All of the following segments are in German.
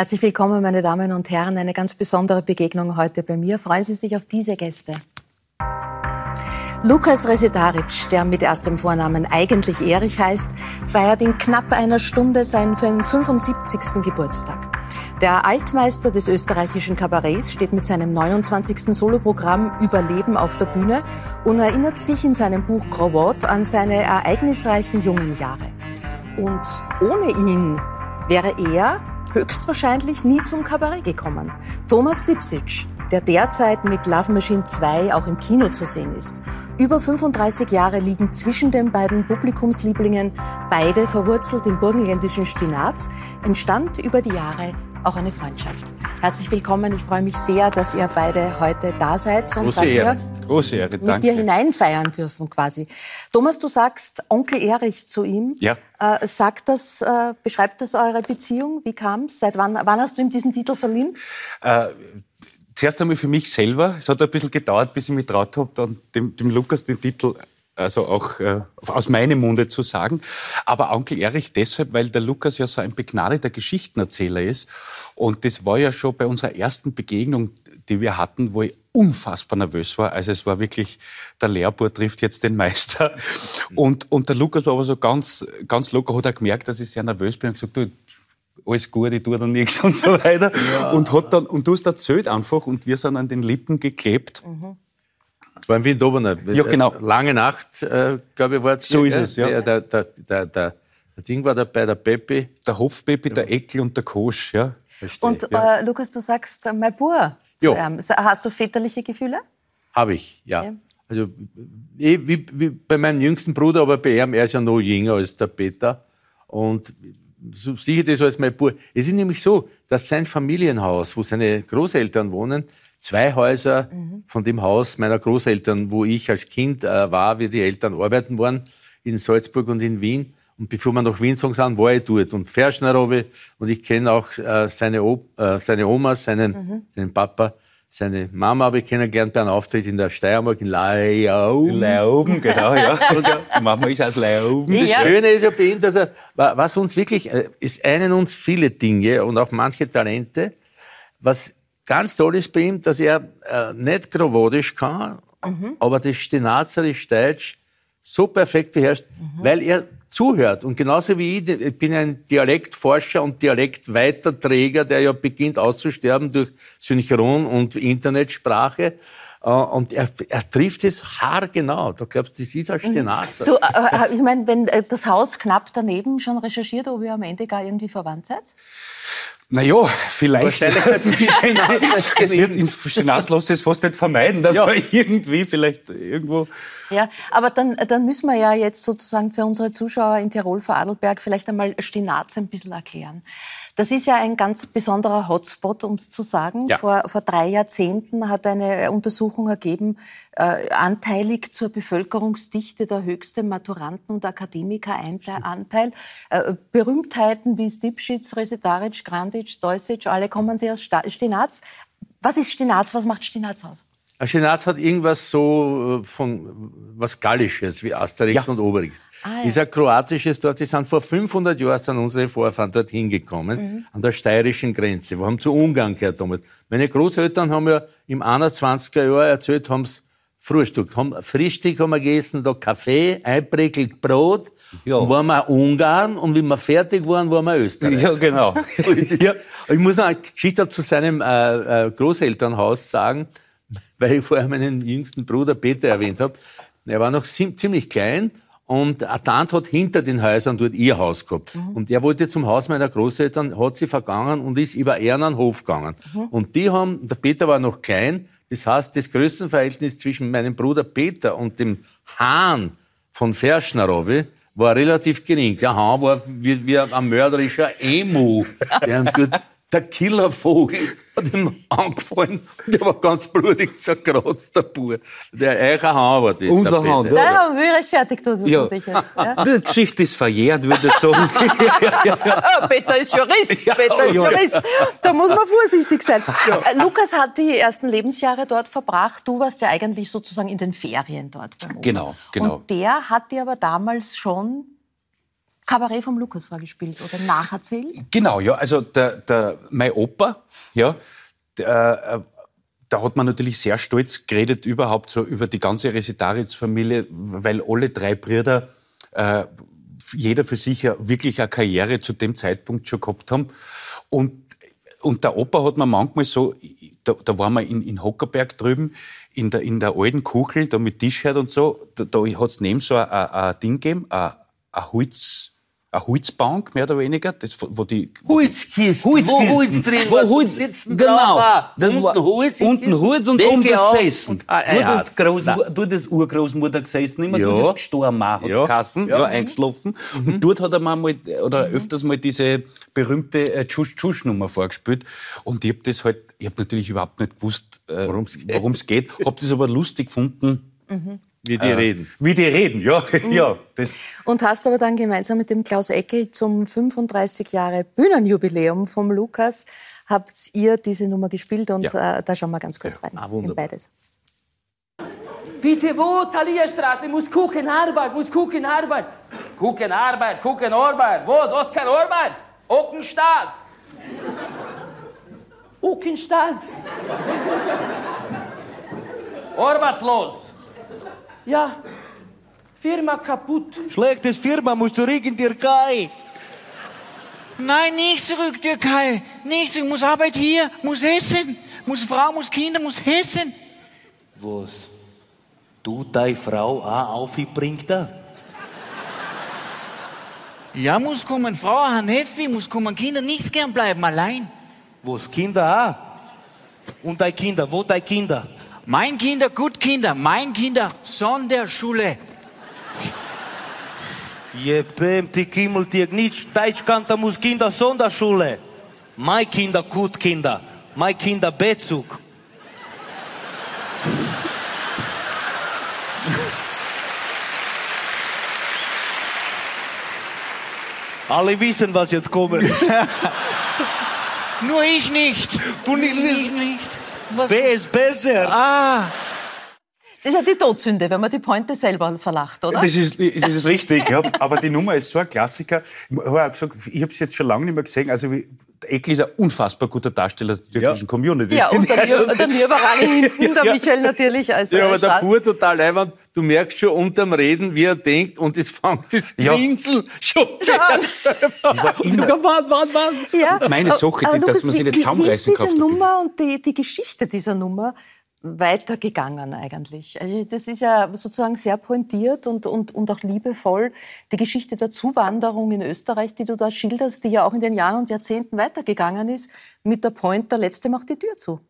Herzlich willkommen, meine Damen und Herren. Eine ganz besondere Begegnung heute bei mir. Freuen Sie sich auf diese Gäste. Lukas Resetaric, der mit erstem Vornamen eigentlich Erich heißt, feiert in knapp einer Stunde seinen 75. Geburtstag. Der Altmeister des österreichischen Kabarets steht mit seinem 29. Soloprogramm Überleben auf der Bühne und erinnert sich in seinem Buch Krawat an seine ereignisreichen jungen Jahre. Und ohne ihn wäre er höchstwahrscheinlich nie zum Kabarett gekommen. Thomas Dipsic, der derzeit mit Love Machine 2 auch im Kino zu sehen ist. Über 35 Jahre liegen zwischen den beiden Publikumslieblingen, beide verwurzelt im burgenländischen Stinaz, entstand über die Jahre auch eine Freundschaft. Herzlich willkommen. Ich freue mich sehr, dass ihr beide heute da seid und Große dass Ehre. wir Große Ehre, mit danke. dir hineinfeiern dürfen quasi. Thomas, du sagst Onkel Erich zu ihm. Ja. Äh, sagt das, äh, beschreibt das eure Beziehung? Wie kam es? Seit wann, wann hast du ihm diesen Titel verliehen? Äh, zuerst einmal für mich selber. Es hat ein bisschen gedauert, bis ich mich traut habe, dann dem, dem Lukas den Titel also auch äh, aus meinem Munde zu sagen. Aber Onkel Erich deshalb, weil der Lukas ja so ein begnadeter Geschichtenerzähler ist. Und das war ja schon bei unserer ersten Begegnung, die wir hatten, wo ich unfassbar nervös war. Also es war wirklich, der Lehrbur trifft jetzt den Meister. Und, und der Lukas war aber so ganz, ganz locker, hat er gemerkt, dass ich sehr nervös bin und gesagt, du, alles gut, ich tue da nichts und so weiter. Und, hat dann, und du hast erzählt einfach und wir sind an den Lippen geklebt. Das war in Wien Dobener. Ja, genau. Lange Nacht, äh, glaube ich, war es. So ist es, ja. Der, der, der, der, der, Ding war dabei, der Peppi. Der Hopfbaby, der Eckel und der Kosch, ja. Verstehe. Und ja. äh, Lukas, du sagst äh, mein Bur zu Ja. ihm. Hast du väterliche Gefühle? Habe ich, ja. Ja. Also eh, wie, wie bei meinem jüngsten Bruder, aber bei ihm, er ist ja noch jünger als der Peter. Und so sicher das als mein Bruder. Es ist nämlich so, dass sein Familienhaus, wo seine Großeltern wohnen, zwei Häuser von dem Haus meiner Großeltern, wo ich als Kind äh, war, wie die Eltern arbeiten waren, in Salzburg und in Wien. Und bevor wir nach Wien gezogen sind, war ich dort. Und Ferschnerowe, und ich kenne auch äh, seine, o äh, seine Oma, seinen, seinen Papa, seine Mama habe ich kennengelernt bei einem Auftritt in der Steiermark in Leiau. Lauben, genau, ja. Die Mama ist aus Lauben. Das Ja. Schöne ist ja bei ihm, dass er, wa- was uns wirklich, äh, es einen uns viele Dinge und auch manche Talente. Was ganz toll ist bei ihm, dass er äh, nicht Krawadisch kann, aber das Stenazerisch-Deutsch so perfekt beherrscht, weil er zuhört. Und genauso wie ich, ich bin ein Dialektforscher und Dialektweiterträger, der ja beginnt auszusterben durch Synchron- und Internetsprache. Äh, Und er, er trifft es haargenau. Da glaubst das ist ein Stenazer. Du, äh, äh, ich meine, wenn äh, das Haus knapp daneben schon recherchiert, ob ihr am Ende gar irgendwie verwandt seid? Naja, vielleicht. Es wird in Stenaz lässt es fast nicht vermeiden, dass Ja. man irgendwie vielleicht irgendwo. Ja, aber dann, dann müssen wir ja jetzt sozusagen für unsere Zuschauer in Tirol vor Adelberg vielleicht einmal Stinaz ein bisschen erklären. Das ist ja ein ganz besonderer Hotspot, um es zu sagen. Ja. Vor, vor drei Jahrzehnten hat eine Untersuchung ergeben, äh, anteilig zur Bevölkerungsdichte der höchste Maturanten- und Akademikeranteil. Äh, Berühmtheiten wie Stipschitz, Resetaric, Grandic, Deusic, alle kommen sie aus Sta Stinaz. Was ist Stinaz? Was macht Stinaz aus? Ein Stinaz hat irgendwas so äh, von was Gallisches, wie Asterix Ja. und Obelix. Ah, ja. Ist ein kroatisches dort, die sind vor 500 Jahren sind unsere Vorfahren dort hingekommen, Mhm. an der steirischen Grenze. Wir haben zu Ungarn gehört damals. Meine Großeltern haben ja im 21er Jahr erzählt, haben sie Frühstück, haben, Frühstück haben wir gegessen, da Kaffee, einprickelt Brot, Ja. waren wir Ungarn und wenn wir fertig waren, waren wir Österreich. Ja, genau. So es. ja. Ich muss noch eine Geschichte zu seinem äh, äh, Großelternhaus sagen, weil ich vorher meinen jüngsten Bruder Peter erwähnt habe. Er war noch ziemlich klein und eine Tante hat hinter den Häusern dort ihr Haus gehabt. Und er wollte zum Haus meiner Großeltern, hat sie vergangen und ist über Ehren Hof gegangen. Und die haben, der Peter war noch klein, das heißt, das Größenverhältnis zwischen meinem Bruder Peter und dem Hahn von Ferschnerowe war relativ gering. Der Hahn war wie, wie ein mörderischer Emu. Der, der Killervogel hat ihm angefallen. Der war ganz blutig zerkratzt, der Bub. Der eiche Hahn war das. Und der ja. Da haben wir rechtfertigt, du Ja. jetzt. Ja? Die Geschichte ist verjährt, würde ich sagen. Ah, Peter ist Jurist. Ja, Peter ist ja. Jurist. Da muss man vorsichtig sein. Äh, Lukas hat die ersten Lebensjahre dort verbracht. Du warst ja eigentlich sozusagen in den Ferien dort. Genau, genau. Und der hat dir aber damals schon Kabarett vom Lukas vorgespielt oder nacherzählt? Genau, ja. Also der, der, mein Opa, ja, der, äh, da hat man natürlich sehr stolz geredet überhaupt so über die ganze Resitaritz-Familie, weil alle drei Brüder äh, jeder für sich ja wirklich eine Karriere zu dem Zeitpunkt schon gehabt haben. Und, und der Opa hat mir manchmal so, da, da waren wir in, in Hockerberg drüben, in der, in der alten Kuchel, da mit Tischherd und so, da, da hat es neben so ein, Ding gegeben, ein Holz, eine Holzbank, mehr oder weniger, das, wo die... Holzkisten, Holzkisten. wo Holz drin wo Holz, sitzen genau. drauf war. Das Unten war, Holz, unten Holz und oben das auf Sessen. und- ah, du, ja, das Groß, du das Urgroßmutter gesessen, immer Ja. du das gestorben hat Ja. Kassen, Ja. ja. eingeschlafen. Und dort hat er mir mal, oder öfters mal diese berühmte äh, Tschusch-Tschusch-Nummer vorgespielt. Und ich habe das halt, ich habe natürlich überhaupt nicht gewusst, äh, worum es geht, habe das aber lustig gefunden, Wie die reden. wie die reden. Ja, ja. Das, Und hast aber dann gemeinsam mit dem Klaus Eckel zum 35 Jahre Bühnenjubiläum vom Lukas habt ihr diese Nummer gespielt und Ja. äh, da schauen wir ganz kurz rein. Ah, in beides. Bitte wo, Thalia-Straße? Muss gucken, Arbeit, muss gucken, Arbeit. Gucken, Arbeit, gucken, Arbeit. Wo ist Oskar Arbeit? Ockenstadt. Ockenstadt? Arbeitslos. Ja, Firma kaputt. Schlechtes Firma, musst du in Türkei. Nein, nicht zurück, Türkei. Nicht zurück. Muss Arbeit hier, muss Hessen. Muss Frau, muss Kinder, muss Hessen. Was? Du, deine Frau auch aufbringt da? Ja, muss kommen Frau, Herr Neffi, muss kommen Kinder, nicht gern bleiben allein. Was, Kinder auch? Und deine Kinder, wo deine Kinder? Mein Kinder, gut Kinder, mein Kinder, Sonderschule. Jebem, die Kimmel, die nicht Deutsch kann, da muss Kinder Sonderschule. Mein Kinder, gut Kinder. Mein Kinder, Bezug. Alle wissen, was jetzt kommt. Nur ich nicht. Du nicht, ich nicht. Was? Wer ist besser? Ah, Das ist ja die Todsünde, wenn man die Pointe selber verlacht, oder? Das ist, das ist richtig, ja. Aber die Nummer ist so ein Klassiker. Ich habe auch gesagt, ich habe es jetzt schon lange nicht mehr gesehen. Also wie, der Eckl ist ein unfassbar guter Darsteller der türkischen Community. ja, und der, Nür- der hinten, der Ja. Michael natürlich als Ja, aber der Bur total leibend. Du merkst schon unterm Reden, wie er denkt, und es fängt das Ja. Grinsen schon selber. immer- Du, wann, wann, wann? Ja, Meine aber- Sache, aber die- dass Lukas, man sich nicht zusammenreißen Wie ist diese kann der Nummer und die, die Geschichte dieser Nummer weitergegangen eigentlich? Also das ist ja sozusagen sehr pointiert und, und, und auch liebevoll. Die Geschichte der Zuwanderung in Österreich, die du da schilderst, die ja auch in den Jahren und Jahrzehnten weitergegangen ist, mit der Point, der Letzte macht die Tür zu.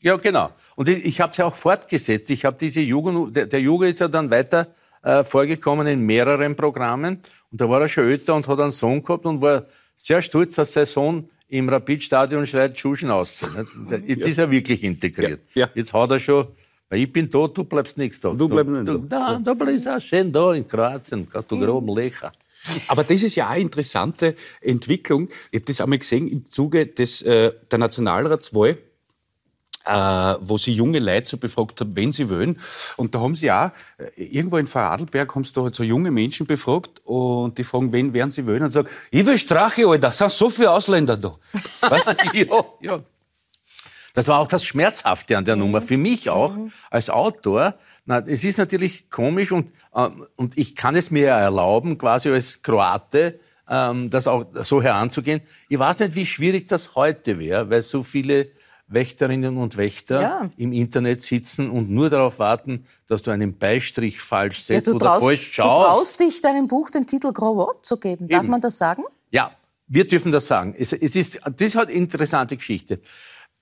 Ja, genau. Und ich, ich habe es ja auch fortgesetzt. Ich habe diese Jugend, der, der Jugend ist ja dann weiter äh, vorgekommen in mehreren Programmen. Und da war er schon älter und hat einen Sohn gehabt und war sehr stolz, dass sein Sohn im Rapidstadion schreit Schuschen aus. Jetzt ist er wirklich integriert. Ja, ja. Jetzt hat er schon, ich bin tot, du bleibst nichts da. Du bleibst nicht du, da. Da bleibst du auch schön da in Kroatien, kannst du groben lächeln. Aber das ist ja auch eine interessante Entwicklung. Ich habe das einmal gesehen im Zuge des, äh, der Nationalratswahl, äh, wo sie junge Leute so befragt haben, wenn sie wollen. Und da haben sie auch, äh, irgendwo in Vorarlberg haben sie da halt so junge Menschen befragt und die fragen, wen werden sie wollen? Und sagen, ich will Strache, Alter, da sind so viele Ausländer da. Weißt du? ja, ja. Das war auch das Schmerzhafte an der Nummer. Für mich auch als Autor. Na, es ist natürlich komisch und, ähm, und ich kann es mir erlauben, quasi als Kroate, ähm, das auch so heranzugehen. Ich weiß nicht, wie schwierig das heute wäre, weil so viele Wächterinnen und Wächter Ja. im Internet sitzen und nur darauf warten, dass du einen Beistrich falsch Ja, setzt du, oder traust, falsch du schaust. traust dich, deinem Buch den Titel Gros Wort zu geben. Darf Eben. man das sagen? Ja, wir dürfen das sagen. Es, es ist, das ist halt eine interessante Geschichte.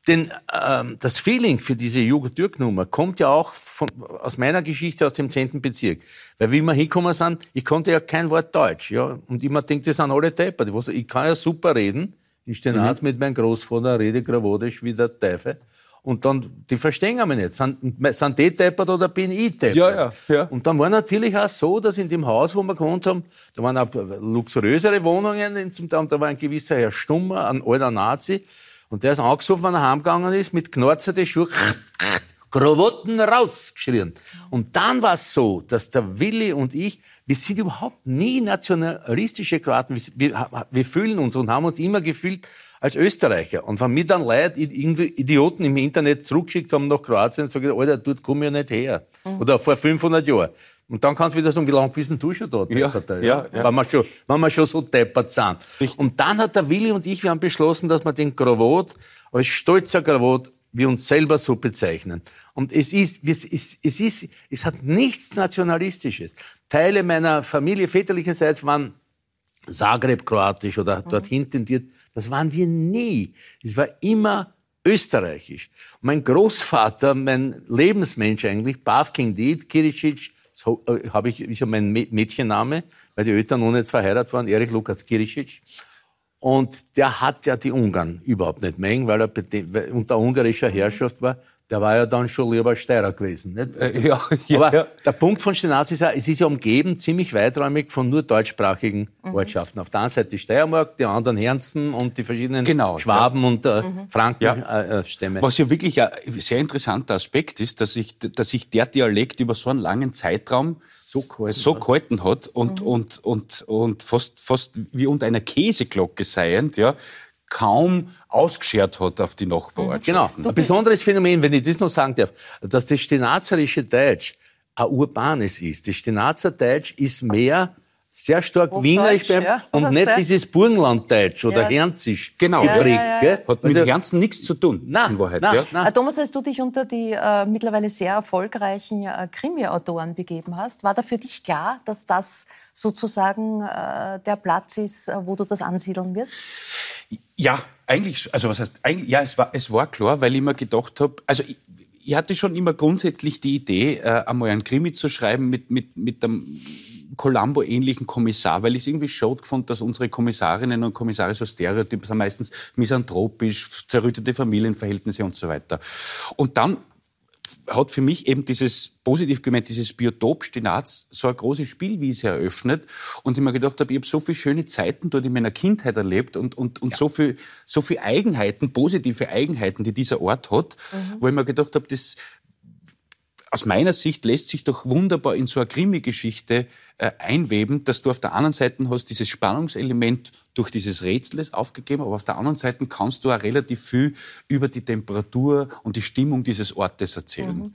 Denn ähm, das Feeling für diese Jugend-Türk-Nummer kommt ja auch von, aus meiner Geschichte aus dem 10. Bezirk. Weil wie wir hingekommen sind, ich konnte ja kein Wort Deutsch. Ja? Und immer denkt, das sind alle deppert. Ich kann ja super reden. Ich stehe mhm. mit meinem Großvater, rede gravodisch wie der Teufel. Und dann, die verstehen mich nicht. Sind, sind die deppert oder bin ich deppert? Ja, ja, ja. Und dann war natürlich auch so, dass in dem Haus, wo wir gewohnt haben, da waren auch luxuriösere Wohnungen, Teil, da war ein gewisser Herr Stummer, ein alter Nazi, und der ist angesoffen, wenn er heimgegangen ist, mit knarzerten Schuhen, Krawatten rausgeschrien. Und dann war es so, dass der Willi und ich, wir sind überhaupt nie nationalistische Kroaten. Wir, wir, fühlen uns und haben uns immer gefühlt als Österreicher. Und wenn mir dann Leute, irgendwie Idioten im Internet zurückgeschickt haben nach Kroatien, sage ich, Alter, dort komme ich ja nicht her. Mhm. Oder vor 500 Jahren. Und dann kannst du wieder sagen, wie lange bist denn du schon da? Ja, ja, ja. Wenn, wir schon, wenn wir schon so deppert sind. Richtig. Und dann hat der Willi und ich, wir haben beschlossen, dass wir den Krawat als stolzer Krawat wir uns selber so bezeichnen. Und es ist, es ist, es ist, es hat nichts Nationalistisches. Teile meiner Familie väterlicherseits waren Zagreb kroatisch oder mhm. dorthin tendiert. Das waren wir nie. Es war immer österreichisch. Mein Großvater, mein Lebensmensch eigentlich, Bavking Diet, Kiricic, so äh, habe ich, ist ja mein Mädchenname, weil die Eltern noch nicht verheiratet waren, Erik Lukas Kiricic. Und der hat ja die Ungarn überhaupt nicht mengen, weil er unter ungarischer Herrschaft war der war ja dann schon lieber Steirer gewesen. Nicht? Äh, ja, ja, Aber ja. der Punkt von Stenaz ist ja, es ist ja umgeben ziemlich weiträumig von nur deutschsprachigen mhm. Ortschaften. Auf der einen Seite die Steiermark, die anderen Herzen und die verschiedenen genau, Schwaben ja. und äh, mhm. Frankenstämme. Äh, Was ja wirklich ein sehr interessanter Aspekt ist, dass sich dass ich der Dialekt über so einen langen Zeitraum so gehalten, so gehalten hat und, mhm. und, und, und fast, fast wie unter einer Käseglocke seiend, ja, kaum ausgeschert hat auf die Nachbarortschaften. Genau. Ein besonderes Phänomen, wenn ich das noch sagen darf, dass das stenazerische Deutsch ein urbanes ist. Das Stenazer Deutsch ist mehr sehr stark Wienerisch ja. und nicht das? dieses Burgenlanddeutsch oder ja. Hernzisch genau. geprägt. Ja, ja, Hat mit also, Herzen nichts zu tun, nein, in Wahrheit. Nein, nein. Äh, Thomas, als du dich unter die äh, mittlerweile sehr erfolgreichen äh, Krimi-Autoren begeben hast, war da für dich klar, dass das sozusagen äh, der Platz ist, äh, wo du das ansiedeln wirst? Ja, eigentlich, also was heißt, eigentlich, ja, es war, es war klar, weil ich mir gedacht habe, also ich, ich, hatte schon immer grundsätzlich die Idee, äh, einmal einen Krimi zu schreiben mit, mit, mit einem Columbo-ähnlichen Kommissar, weil ich es irgendwie schade gefunden, dass unsere Kommissarinnen und Kommissare so stereotyp sind, meistens misanthropisch, zerrüttete Familienverhältnisse und so weiter. Und dann hat für mich eben dieses, positiv gemeint, dieses Biotop Stinaz so eine große Spielwiese eröffnet. Und ich mir gedacht habe, ich habe so viele schöne Zeiten dort in meiner Kindheit erlebt und, und, und ja. so viel, so viel Eigenheiten, positive Eigenheiten, die dieser Ort hat, mhm. wo ich mir gedacht habe, das, aus meiner Sicht lässt sich doch wunderbar in so eine Krimi-Geschichte äh, einweben, dass du auf der anderen Seite hast dieses Spannungselement durch dieses Rätsel aufgegeben, aber auf der anderen Seite kannst du auch relativ viel über die Temperatur und die Stimmung dieses Ortes erzählen.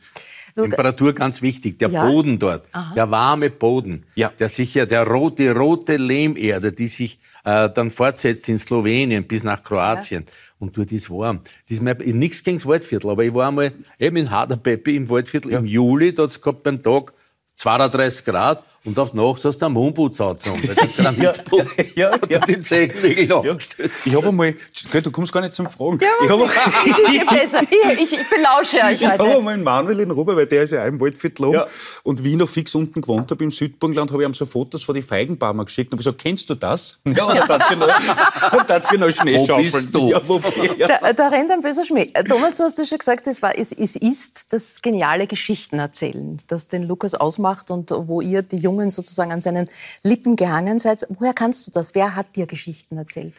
Mhm. Temperatur ganz wichtig, der ja? Boden dort, Aha. der warme Boden, ja. der sicher der rote, rote Lehmerde, die sich äh, dann fortsetzt in Slowenien bis nach Kroatien. Ja. Und dort ist warm. Das ist mir, nichts gegen das Waldviertel, aber ich war einmal eben in Haderpeppi im Waldviertel im Juli, da hat es gehabt beim Tag 32 Grad und auf die Nacht hast du einen Mondputz angezogen, weil der Granitputz ja, ja, ja, ja. den Zehennägeln aufgestellt. Ich habe einmal, du kommst gar nicht zum Fragen. Ja, ich, hab, ich, besser. ich, ich, ich belausche euch heute. Ich habe einmal einen Manuel in Ruber, weil der ist ja auch im Waldviertel oben. Ja. Und wie ich noch fix unten gewohnt habe im Südburgenland, habe ich ihm so Fotos von den Feigenbaumer geschickt und habe gesagt, kennst du das? Ja, und dann hat sie noch, noch Schnee Wo bist du? Ja, wo, ja. Da, da, rennt ein böser Schmäh. Äh, Thomas, du hast ja schon gesagt, es, war, es, es ist das geniale Geschichtenerzählen, das den Lukas ausmacht und wo ihr die Jungen sozusagen an seinen Lippen gehangen seid. Woher kannst du das? Wer hat dir Geschichten erzählt?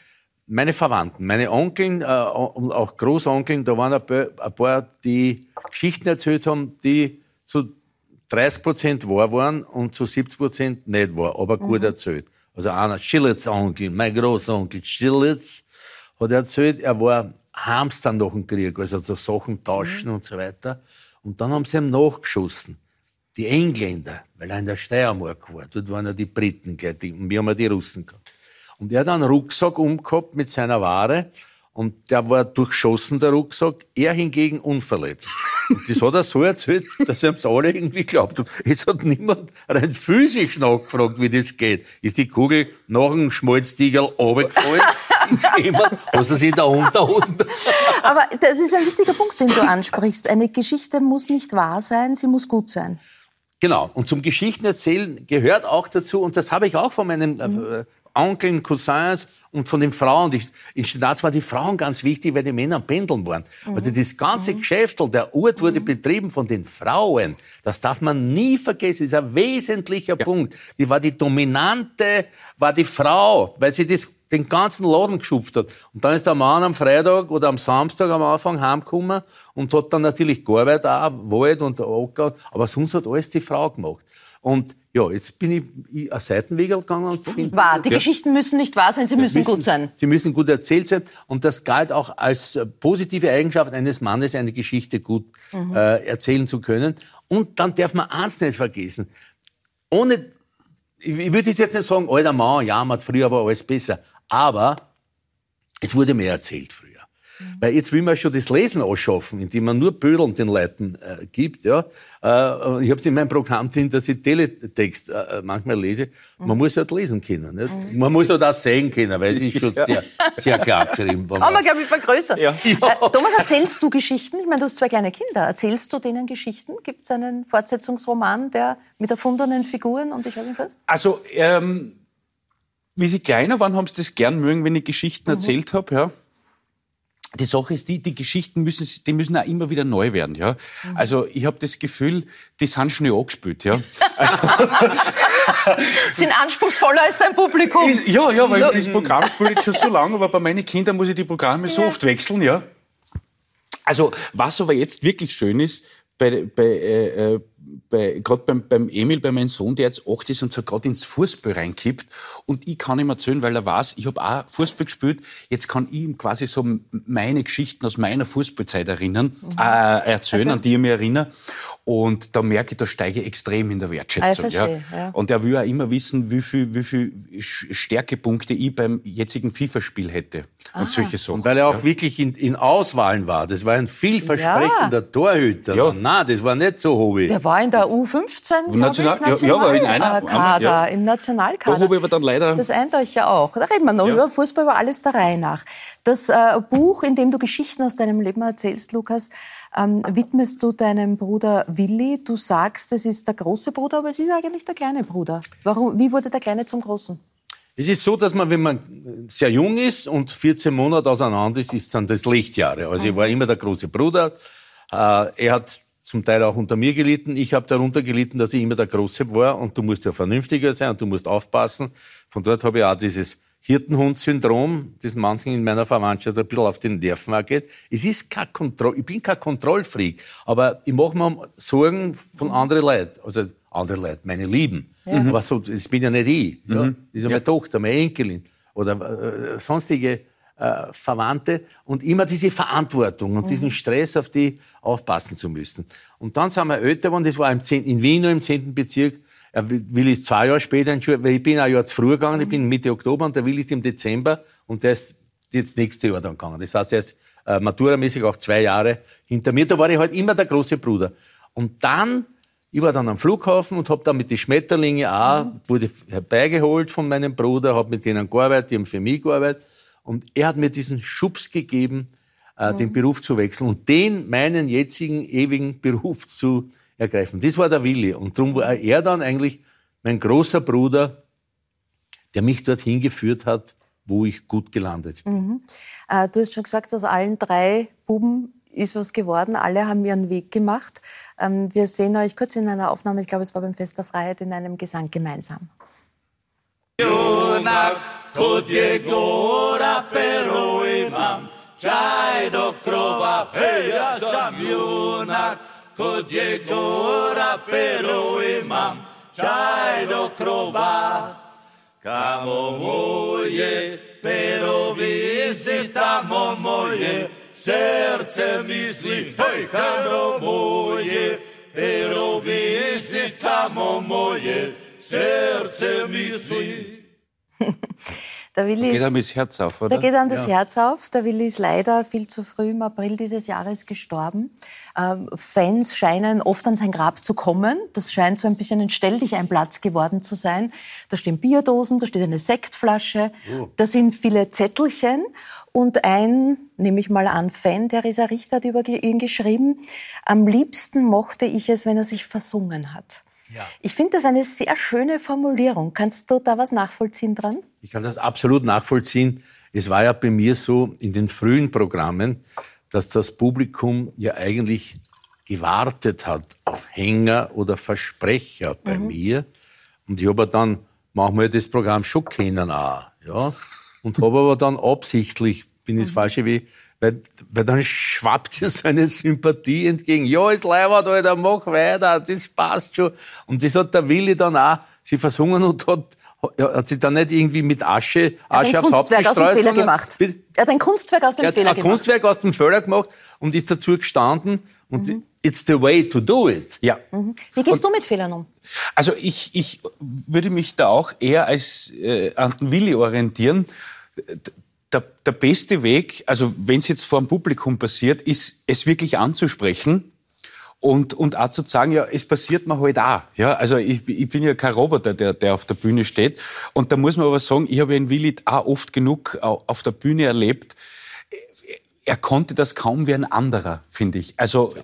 Meine Verwandten, meine Onkeln äh, und auch Großonkeln, da waren ein paar, die Geschichten erzählt haben, die zu 30 Prozent wahr waren und zu 70 Prozent nicht wahr, aber gut mhm. erzählt. Also einer, Schillitz Onkel, mein Großonkel Schillitz, hat erzählt, er war Hamster nach dem Krieg, also so Sachen tauschen mhm. und so weiter. Und dann haben sie ihm nachgeschossen die Engländer, weil er in der Steiermark war, dort waren ja die Briten gleich, und wir haben ja die Russen gehabt. Und er hat einen Rucksack umgehabt mit seiner Ware und der war durchschossen, der Rucksack, er hingegen unverletzt. Und das hat er so erzählt, dass es alle irgendwie glaubt haben. Jetzt hat niemand rein physisch nachgefragt, wie das geht. Ist die Kugel nach dem Schmalztiegel runtergefallen ins Thema? Hast du sie in der Unterhose? Aber das ist ein wichtiger Punkt, den du ansprichst. Eine Geschichte muss nicht wahr sein, sie muss gut sein. Genau. Und zum Geschichtenerzählen gehört auch dazu, und das habe ich auch von meinen mhm. Onkeln, Cousins und von den Frauen. Die, in Stadtz waren die Frauen ganz wichtig, weil die Männer pendeln waren. Mhm. Also das ganze mhm. Geschäft, der Ort wurde mhm. betrieben von den Frauen. Das darf man nie vergessen. Das ist ein wesentlicher ja. Punkt. Die war die dominante, war die Frau, weil sie das den ganzen Laden geschupft hat. Und dann ist der Mann am Freitag oder am Samstag am Anfang heimgekommen und hat dann natürlich gearbeitet, auch Wald und Acker, aber sonst hat alles die Frau gemacht. Und ja, jetzt bin ich, ich einen Seitenweg gegangen und finde... Wahr. Die ja, Geschichten müssen nicht wahr sein, sie müssen, gut sein. Sie müssen gut erzählt sein. Und das galt auch als äh, positive Eigenschaft eines Mannes, eine Geschichte gut Mhm. äh, erzählen zu können. Und dann darf man eins nicht vergessen. Ohne, ich, ich würde jetzt nicht sagen, alter Mann, ja, man hat früher war alles besser. Aber es wurde mehr erzählt früher. Weil jetzt will man schon das Lesen ausschaffen, indem man nur Bödeln den Leuten äh, gibt. Ja. Äh, ich habe es in meinem Programm drin, dass ich Teletext äh, manchmal lese. Man muss halt lesen können. Nicht? Man muss halt auch sehen können, weil es ist schon sehr, sehr klar geschrieben. Kann man- man, glaube ich, vergrößern. Äh, Thomas, erzählst du Geschichten? Ich meine, du hast zwei kleine Kinder. Erzählst du denen Geschichten? Gibt es einen Fortsetzungsroman, der mit erfundenen Figuren und ich weiß nicht was? Also, ähm, wie sie kleiner waren, haben sie das gern mögen, wenn ich Geschichten erzählt habe, ja. Die Sache ist die, die Geschichten müssen, die müssen auch immer wieder neu werden, ja. Also, ich habe das Gefühl, die sind schon angespült, ja. Sind anspruchsvoller als dein Publikum. Ist, ja, ja, weil das Programm spielt jetzt schon so lange, aber bei meinen Kindern muss ich die Programme so oft wechseln, ja. Also, was aber jetzt wirklich schön ist, bei, bei, äh, äh, bei, gerade beim, beim Emil, bei meinem Sohn, der jetzt acht ist und so gerade ins Fußball reinkippt. Und ich kann ihm erzählen, weil er weiß, ich habe auch Fußball gespielt. Jetzt kann ich ihm quasi so meine Geschichten aus meiner Fußballzeit erinnern, äh, erzählen, an die ich mich erinnere. Und da merke ich, da steige ich extrem in der Wertschätzung. Ah, ich verstehe, ja. Und er will auch immer wissen, wie viel, wie viel Stärkepunkte ich beim jetzigen FIFA-Spiel hätte. Ah. Und solche Sachen. Und weil er auch wirklich in, in Auswahlen war. Das war ein vielversprechender Torhüter. Ja. Nein, das war nicht so Hobby. Der war in der U15, glaub National- ich, ja, ja, aber in einer- äh, Kader, ja. im Nationalkader. Da habe ich aber dann leider- Das eint euch ja auch. Da reden wir noch über Fußball, über alles der Reihe nach. Das äh, Buch, in dem du Geschichten aus deinem Leben erzählst, Lukas, ähm, widmest du deinem Bruder Willi. Du sagst, es ist der große Bruder, aber es ist eigentlich der kleine Bruder. Warum, wie wurde der Kleine zum Großen? Es ist so, dass man, wenn man sehr jung ist und 14 Monate auseinander ist, ist dann das Lichtjahre. Also ich war immer der große Bruder. Äh, er hat zum Teil auch unter mir gelitten. Ich habe darunter gelitten, dass ich immer der Große war. Und du musst ja vernünftiger sein und du musst aufpassen. Von dort habe ich auch dieses Hirtenhund-Syndrom, das manchen in meiner Verwandtschaft ein bisschen auf den Nerven geht. Es ist kein Kontroll, ich bin kein Kontrollfreak, aber ich mache mir Sorgen von anderen Leuten. Also andere Leute, meine Lieben. Aber so, das bin ja nicht ich. Ja? Das ist ja meine Tochter, meine Enkelin oder äh, sonstige äh, Verwandte und immer diese Verantwortung und diesen Stress, auf die aufpassen zu müssen. Und dann sind wir älter geworden, das war im 10, in Wien nur im 10. Bezirk. Er Willi ist zwei Jahre später weil ich bin ein Jahr zu früh gegangen, ich bin Mitte Oktober und der Willi ist im Dezember und der ist jetzt nächste Jahr dann gegangen. Das heißt, er ist äh, maturamäßig auch zwei Jahre hinter mir. Da war ich halt immer der große Bruder. Und dann, ich war dann am Flughafen und habe dann mit den Schmetterlingen auch, wurde herbeigeholt von meinem Bruder, habe mit denen gearbeitet, die haben für mich gearbeitet. Und er hat mir diesen Schubs gegeben, äh, den Beruf zu wechseln und den, meinen jetzigen, ewigen Beruf zu ergreifen. Das war der Willi. Und darum war er dann eigentlich mein großer Bruder, der mich dorthin geführt hat, wo ich gut gelandet bin. Äh, du hast schon gesagt, aus allen drei Buben ist was geworden. Alle haben ihren Weg gemacht. Ähm, wir sehen euch kurz in einer Aufnahme, ich glaube, es war beim Fest der Freiheit, in einem Gesang gemeinsam. kod je gora pero imam, čaj do krova, hej, ja sam junak. Kod je gora pero imam, čaj do krova. Kamo moje pero visi, tamo moje srce misli, hej, kamo moje pero visi, tamo moje srce misli. Der Willi Geht ist, einem das Herz auf, da oder? geht einem das Herz auf. Der Willi ist leider viel zu früh im April dieses Jahres gestorben. Ähm, Fans scheinen oft an sein Grab zu kommen. Das scheint so ein bisschen ein Stell dich ein Platz geworden zu sein. Da stehen Bierdosen, da steht eine Sektflasche, da sind viele Zettelchen. Und ein, nehme ich mal an, Fan, Theresa Richter hat über ihn geschrieben, am liebsten mochte ich es, wenn er sich versungen hat. Ich finde das eine sehr schöne Formulierung. Kannst du da was nachvollziehen dran? Ich kann das absolut nachvollziehen. Es war ja bei mir so in den frühen Programmen, dass das Publikum ja eigentlich gewartet hat auf Hänger oder Versprecher bei mir. Und ich habe dann manchmal das Programm schon kennen auch, ja. Und habe aber dann absichtlich, bin das falsche wie Weil, weil dann schwappt dir so eine Sympathie entgegen. Ja, ist leibert, Alter, mach weiter, das passt schon. Und das hat der Willi dann auch, sie versungen und hat, hat sie dann nicht irgendwie mit Asche, Asche ein aufs Haupt Kunstwerk aus dem gestreut, Fehler sondern- gemacht. Bitte? Er hat ein Kunstwerk aus dem Er hat Fehler ein gemacht. Kunstwerk aus dem Fehler gemacht und ist dazu gestanden. Und it's the way to do it. Ja. Wie gehst du mit Fehlern um? Also ich, ich würde mich da auch eher als äh, an den Willi orientieren. Der, der beste Weg, also wenn es jetzt vor dem Publikum passiert, ist es wirklich anzusprechen und, und auch zu sagen, ja, es passiert mir halt auch. Ja, also ich, ich bin ja kein Roboter, der, der auf der Bühne steht. Und da muss man aber sagen, ich habe ja in Willi auch oft genug au- auf der Bühne erlebt. Er konnte das kaum wie ein anderer, finde ich. Also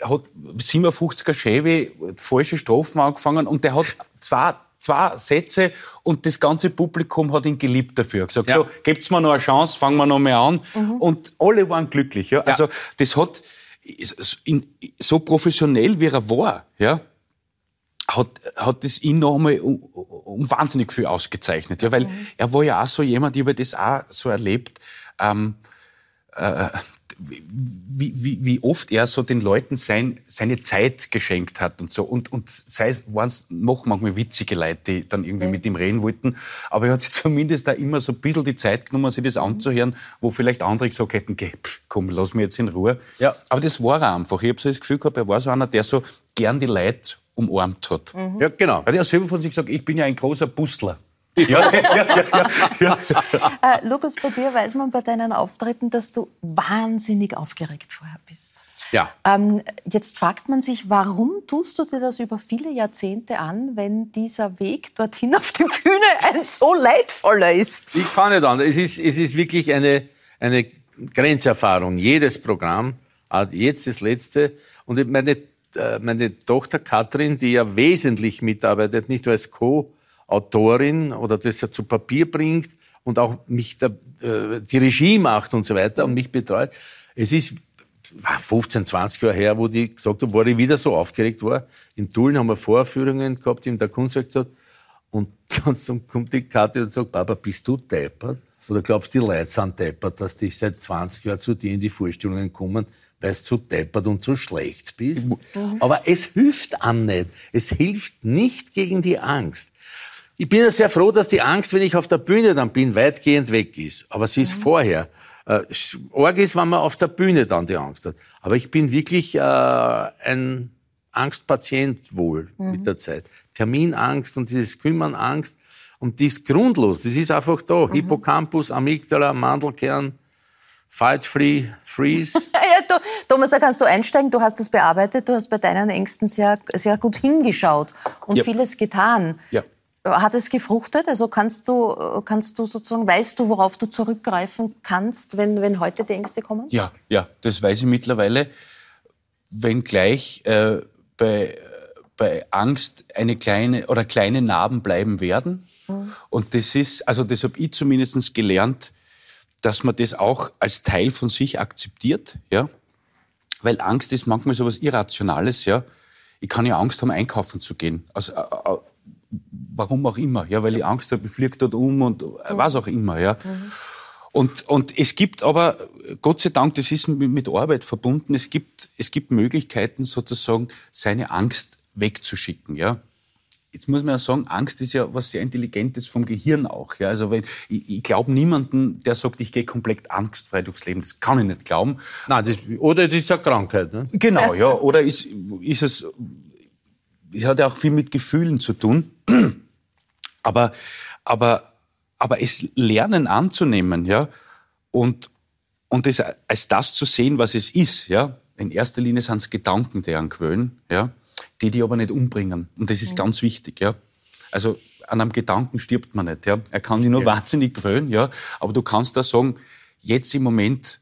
hat 57er Chevy falsche Strophen angefangen und der hat zwei, zwei Sätze und das ganze Publikum hat ihn geliebt dafür. Gesagt, Ja. so, gebt's mir noch eine Chance, fangen wir noch mal an. Und alle waren glücklich. Ja? Also das hat so professionell wie er war, ja, hat, hat das ihn noch einmal um, um wahnsinnig viel ausgezeichnet. Ja, weil er war ja auch so jemand, ich habe das auch so erlebt, ähm, äh, wie, wie, wie oft er so den Leuten sein, seine Zeit geschenkt hat und so. Und, und sei es, waren es noch manchmal witzige Leute, die dann irgendwie mit ihm reden wollten. Aber er hat sich zumindest da immer so ein bisschen die Zeit genommen, sich das anzuhören, wo vielleicht andere gesagt hätten, geh, pff, komm, lass mich jetzt in Ruhe. Ja. Aber das war er einfach. Ich habe so das Gefühl gehabt, er war so einer, der so gern die Leute umarmt hat. Ja, genau. Er hat ja selber von sich gesagt, ich bin ja ein großer Bustler. Ja, ja, ja. Äh, Lukas, bei dir weiß man bei deinen Auftritten, dass du wahnsinnig aufgeregt vorher bist. Ja. Ähm, jetzt fragt man sich, warum tust du dir das über viele Jahrzehnte an, wenn dieser Weg dorthin auf die Bühne ein so leidvoller ist? Ich kann nicht anders. Es ist, es ist wirklich eine, eine Grenzerfahrung. Jedes Programm, jetzt das letzte. Und meine, äh, meine Tochter Katrin, die ja wesentlich mitarbeitet, nicht nur als Co-Autorin oder das ja zu Papier bringt und auch mich da, äh, die Regie macht und so weiter und mich betreut. Es ist war 15, 20 Jahre her, wo die gesagt hat, wo ich wieder so aufgeregt war. In Tulln haben wir Vorführungen gehabt in der Kunstwerkstatt. Und dann kommt die Kathi und sagt, Papa, bist du deppert? Oder glaubst du, die Leute sind deppert, dass die seit 20 Jahren zu dir in die Vorstellungen kommen, weil du zu deppert und zu schlecht bist? Aber es hilft an nicht. Es hilft nicht gegen die Angst. Ich bin ja sehr froh, dass die Angst, wenn ich auf der Bühne dann bin, weitgehend weg ist. Aber sie ist vorher. Äh, arg ist, wenn man auf der Bühne dann die Angst hat. Aber ich bin wirklich äh, ein Angstpatient wohl mit der Zeit. Terminangst und dieses Kümmernangst. Und die ist grundlos. Das ist einfach da. Hippocampus, Amygdala, Mandelkern, Fight Free, Freeze. Ja, Thomas, da kannst du einsteigen. Du hast das bearbeitet. Du hast bei deinen Ängsten sehr, sehr gut hingeschaut und Ja. vieles getan. Ja. Hat es gefruchtet? Also kannst du, kannst du sozusagen, weißt du, worauf du zurückgreifen kannst, wenn, wenn heute die Ängste kommen? Ja, ja, das weiß ich mittlerweile. Wenngleich äh, bei, bei Angst eine kleine oder kleine Narben bleiben werden. Und das ist, also das habe ich zumindest gelernt, dass man das auch als Teil von sich akzeptiert, ja. Weil Angst ist manchmal so was Irrationales, ja. Ich kann ja Angst haben, einkaufen zu gehen. Also, warum auch immer, ja, weil ich Angst habe, ich fliege dort um und äh, was auch immer, ja. Und, und es gibt aber, Gott sei Dank, das ist mit mit Arbeit verbunden, es gibt, es gibt Möglichkeiten, sozusagen seine Angst wegzuschicken. Ja? Jetzt muss man ja sagen, Angst ist ja was sehr Intelligentes vom Gehirn auch. Ja? Also weil ich, ich glaube niemanden, der sagt, ich gehe komplett angstfrei durchs Leben. Das kann ich nicht glauben. Nein, das, oder das ist eine Krankheit. Ne? Genau, ja. Oder ist, ist es, es hat ja auch viel mit Gefühlen zu tun. Aber, aber, aber es lernen anzunehmen, ja, und, und es als das zu sehen, was es ist, ja. In erster Linie sind es Gedanken, die einen quälen, ja, die die aber nicht umbringen. Und das ist ganz wichtig, ja. Also, an einem Gedanken stirbt man nicht, ja. Er kann dich nur wahnsinnig quälen, ja. Aber du kannst da sagen, jetzt im Moment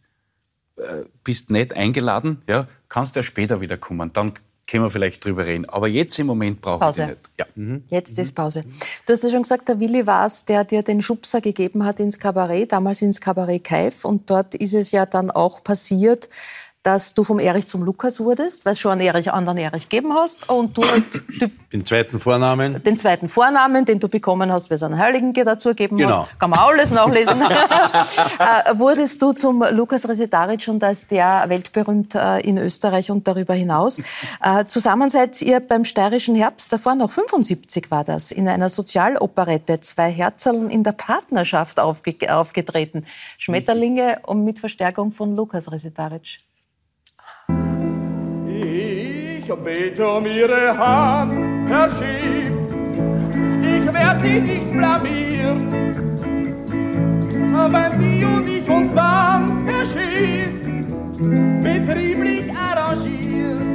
äh, bist nicht eingeladen, ja, kannst ja später wieder kommen. Dann können wir vielleicht drüber reden. Aber jetzt im Moment brauche ich Pause. dich nicht. Ja. Jetzt ist Pause. Du hast ja schon gesagt, der Willi war es, der dir den Schubser gegeben hat ins Kabarett, damals ins Kabarett Kaif. Und dort ist es ja dann auch passiert, dass du vom Erich zum Lukas wurdest, weil es schon einen Erich, anderen Erich gegeben hast. Und du hast die, Den zweiten Vornamen. den zweiten Vornamen, den du bekommen hast, weil es einen Heiligen dazu gegeben Genau. hat. Kann man alles nachlesen. äh, wurdest du zum Lukas Resetaric und als der weltberühmt äh, in Österreich und darüber hinaus. Äh, zusammen seid ihr beim Steirischen Herbst, davor noch 75 war das, in einer Sozialoperette, zwei Herzerln in der Partnerschaft aufge aufgetreten. Schmetterlinge und mit Verstärkung von Lukas Resetaric. Ich bete um Ihre Hand, Herr Schiff. Ich werd Sie nicht blamieren. Wenn Sie und ich uns dann, Herr Schiff, betrieblich arrangieren.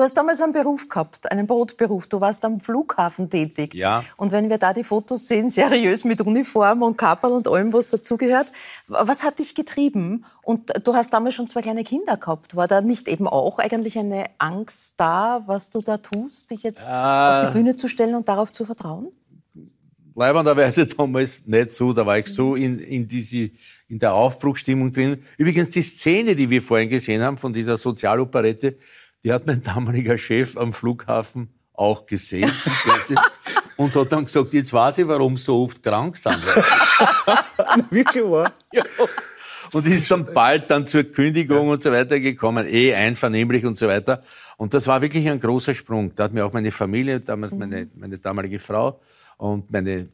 Du hast damals einen Beruf gehabt, einen Brotberuf. Du warst am Flughafen tätig. Ja. Und wenn wir da die Fotos sehen, seriös mit Uniform und Kaperl und allem, was dazugehört, was hat dich getrieben? Und du hast damals schon zwei kleine Kinder gehabt. War da nicht eben auch eigentlich eine Angst da, was du da tust, dich jetzt auf die Bühne zu stellen und darauf zu vertrauen? leibenderweise damals nicht so. Da war ich so in, in, diese, in der Aufbruchstimmung drin. Übrigens, die Szene, die wir vorhin gesehen haben von dieser Sozialoperette, die hat mein damaliger Chef am Flughafen auch gesehen. und hat dann gesagt, jetzt weiß ich, warum so oft krank sind. Wirklich wahr? Ja. Und ist dann bald dann zur Kündigung und so weiter gekommen, eh einvernehmlich und so weiter. Und das war wirklich ein großer Sprung. Da hat mir auch meine Familie, damals meine, meine damalige Frau und meine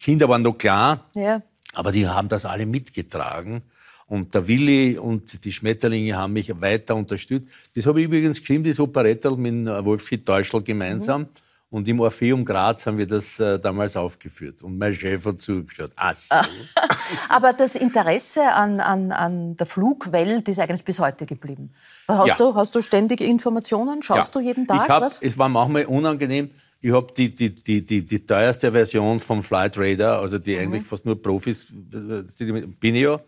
Kinder waren noch klar, Ja. aber die haben das alle mitgetragen. Und der Willi und die Schmetterlinge haben mich weiter unterstützt. Das habe ich übrigens geschrieben, das Operettel mit Wolfi Teuschl gemeinsam. Und im Orpheum Graz haben wir das äh, damals aufgeführt. Und mein Chef hat zugeschaut. Ach so. Aber das Interesse an, an, an der Flugwelt ist eigentlich bis heute geblieben. Hast, Ja. du, hast du ständig Informationen? Schaust Ja. du jeden Tag ich hab, was? Es war manchmal unangenehm. Ich habe die, die, die, die, die teuerste Version vom Flight Radar, also Mhm. die eigentlich fast nur Profis, äh, die, bin ich ja.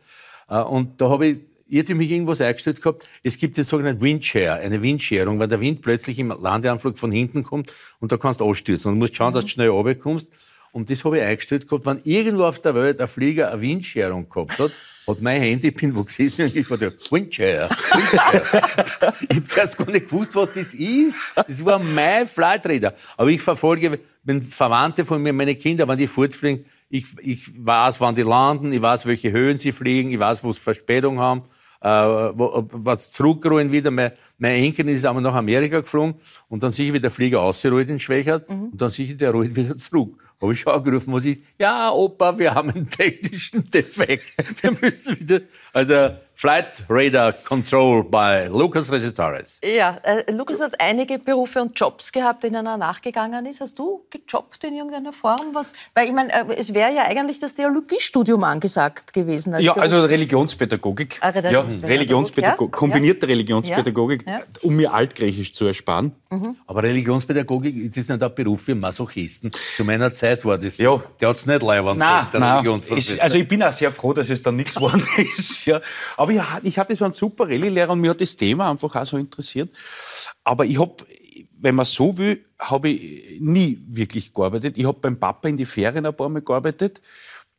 Äh, Und da habe ich irrtümlich irgendwas eingestellt gehabt. Es gibt jetzt sogenannte Windshare, eine Windscherung, wenn der Wind plötzlich im Landeanflug von hinten kommt und da kannst du ausstürzen. Und du musst schauen, dass du schnell runterkommst. Und das habe ich eingestellt gehabt, wenn irgendwo auf der Welt ein Flieger eine Windscherung gehabt hat, hat mein Handy, ich bin wo gesessen und ich war der Windshare. Windshare. ich habe zuerst gar nicht gewusst, was das ist. Das war mein Flightradar. Aber ich verfolge, wenn Verwandte von mir, meine Kinder, wenn die fortfliegen, ich, ich weiß, wann die landen, ich weiß, welche Höhen sie fliegen, ich weiß, wo sie Verspätung haben, äh, wo, was zurückrollen wieder. Mein, mein Enkel ist einmal nach Amerika geflogen und dann sehe ich, wie der Flieger ausrollt in Schwächert und dann sehe ich, der rollt wieder zurück. Habe ich schon angerufen, was ist? Ja, Opa, wir haben einen technischen Defekt. Wir müssen wieder, also Flight Radar Control by Lucas Resitares. Ja, äh, Lukas hat einige Berufe und Jobs gehabt, denen er nachgegangen ist. Hast du gejobbt in irgendeiner Form? Was, weil ich meine, äh, es wäre ja eigentlich das Theologiestudium angesagt gewesen. Als Ja, also Berufs- Religionspädagogik. Ah, ja, Religionspädagogik, ja. kombinierte Religionspädagogik, Ja. um mir Altgriechisch zu ersparen. Aber Religionspädagogik das ist nicht ein Beruf für Masochisten. Zu meiner Zeit war das. Ja. Der hat's nicht leibend Nein, nein. Es, also ich bin auch sehr froh, dass es dann nichts geworden ist. Ja. Aber ich, ha- ich hatte so einen super Rallye-Lehrer und mir hat das Thema einfach auch so interessiert. Aber ich habe, wenn man so will, habe ich nie wirklich gearbeitet. Ich habe beim Papa in die Ferien ein paar Mal gearbeitet.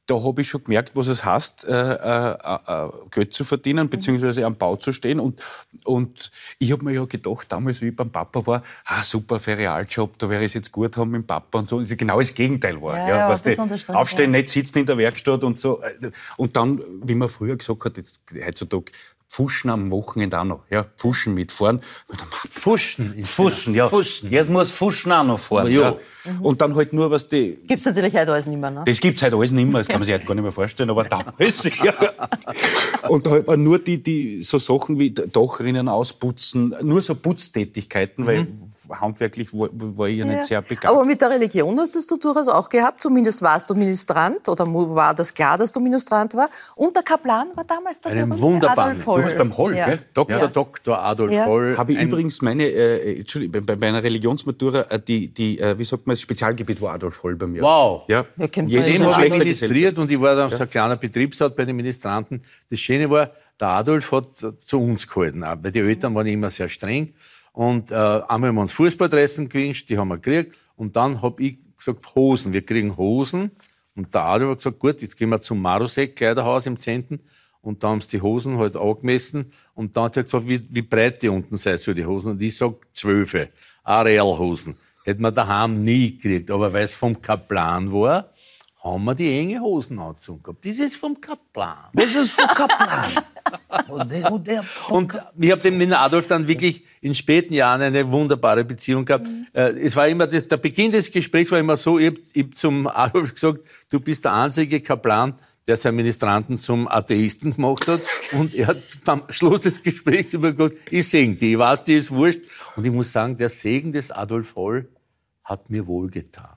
Da habe ich schon gemerkt, was es heißt, äh, äh, äh, Geld zu verdienen, beziehungsweise am Bau zu stehen. Und, und ich habe mir ja gedacht, damals, wie ich beim Papa war, ah, super Ferialjob, da wäre es jetzt gut haben mit dem Papa und so. Das ist genau das Gegenteil war. Ja, ja, besonders streng, aufstehen, ja. nicht sitzen in der Werkstatt und so. Und dann, wie man früher gesagt hat, jetzt heutzutage, Pfuschen am Wochenende auch noch, ja, Pfuschen mitfahren. Fuschen. Fuschen, ja. Fuschen. Jetzt muss Fuschen auch noch fahren. Ja. Ja. Und dann halt nur, was die, Gibt's natürlich heute alles nicht mehr. Ne? das gibt's halt alles nicht mehr, das kann man sich heute gar nicht mehr vorstellen, aber damals, ja. Und halt nur die, die, so Sachen wie Dachrinnen ausputzen, nur so Putztätigkeiten, weil handwerklich war, war ich ja, nicht sehr begabt. Aber mit der Religion hast das du durchaus auch gehabt. Zumindest warst du Ministrant oder war das klar, dass du Ministrant war. Und der Kaplan war damals der Einen wunderbaren. Adolf Holl. Du warst beim Holl, ja. gell? Dr. Ja. Dr. Adolf Ja. Holl. Habe ich übrigens meine, äh, Entschuldigung, bei, bei einer Religionsmatura, äh, die, die äh, wie sagt man, das Spezialgebiet war Adolf Holl bei mir. Wow. Ja, Ja, kennt man Jesus ja. Den und habe ich schlechter ministriert und ich war dann so ein kleiner Betriebsrat bei den Ministranten. Das Schöne war, der Adolf hat zu uns gehalten, weil die Eltern waren immer sehr streng. Und äh, einmal haben wir uns Fußballdressen gewünscht, die haben wir gekriegt. Und dann habe ich gesagt, Hosen, wir kriegen Hosen. Und der Adolf hat gesagt, gut, jetzt gehen wir zum Marusek Kleiderhaus im Zentren. Und da haben sie die Hosen halt angemessen. Und dann hat er gesagt, wie, wie breit die unten sei für die Hosen. Und ich sag zwölfe. Arealhosen. Hätten wir daheim nie gekriegt. Aber weil es vom Kaplan war, haben wir die enge Hosen angezogen gehabt. Das ist vom Kaplan. Das ist von Kaplan. und der, und der Und ich habe mit Adolf dann wirklich in späten Jahren eine wunderbare Beziehung gehabt. Äh, Es war immer, das, der Beginn des Gesprächs war immer so, ich habe hab zum Adolf gesagt, du bist der einzige Kaplan, der seinen Ministranten zum Atheisten gemacht hat. Und er hat am Schluss des Gesprächs immer gesagt, ich segne die, ich weiß, die ist wurscht. Und ich muss sagen, der Segen des Adolf Holl hat mir wohlgetan.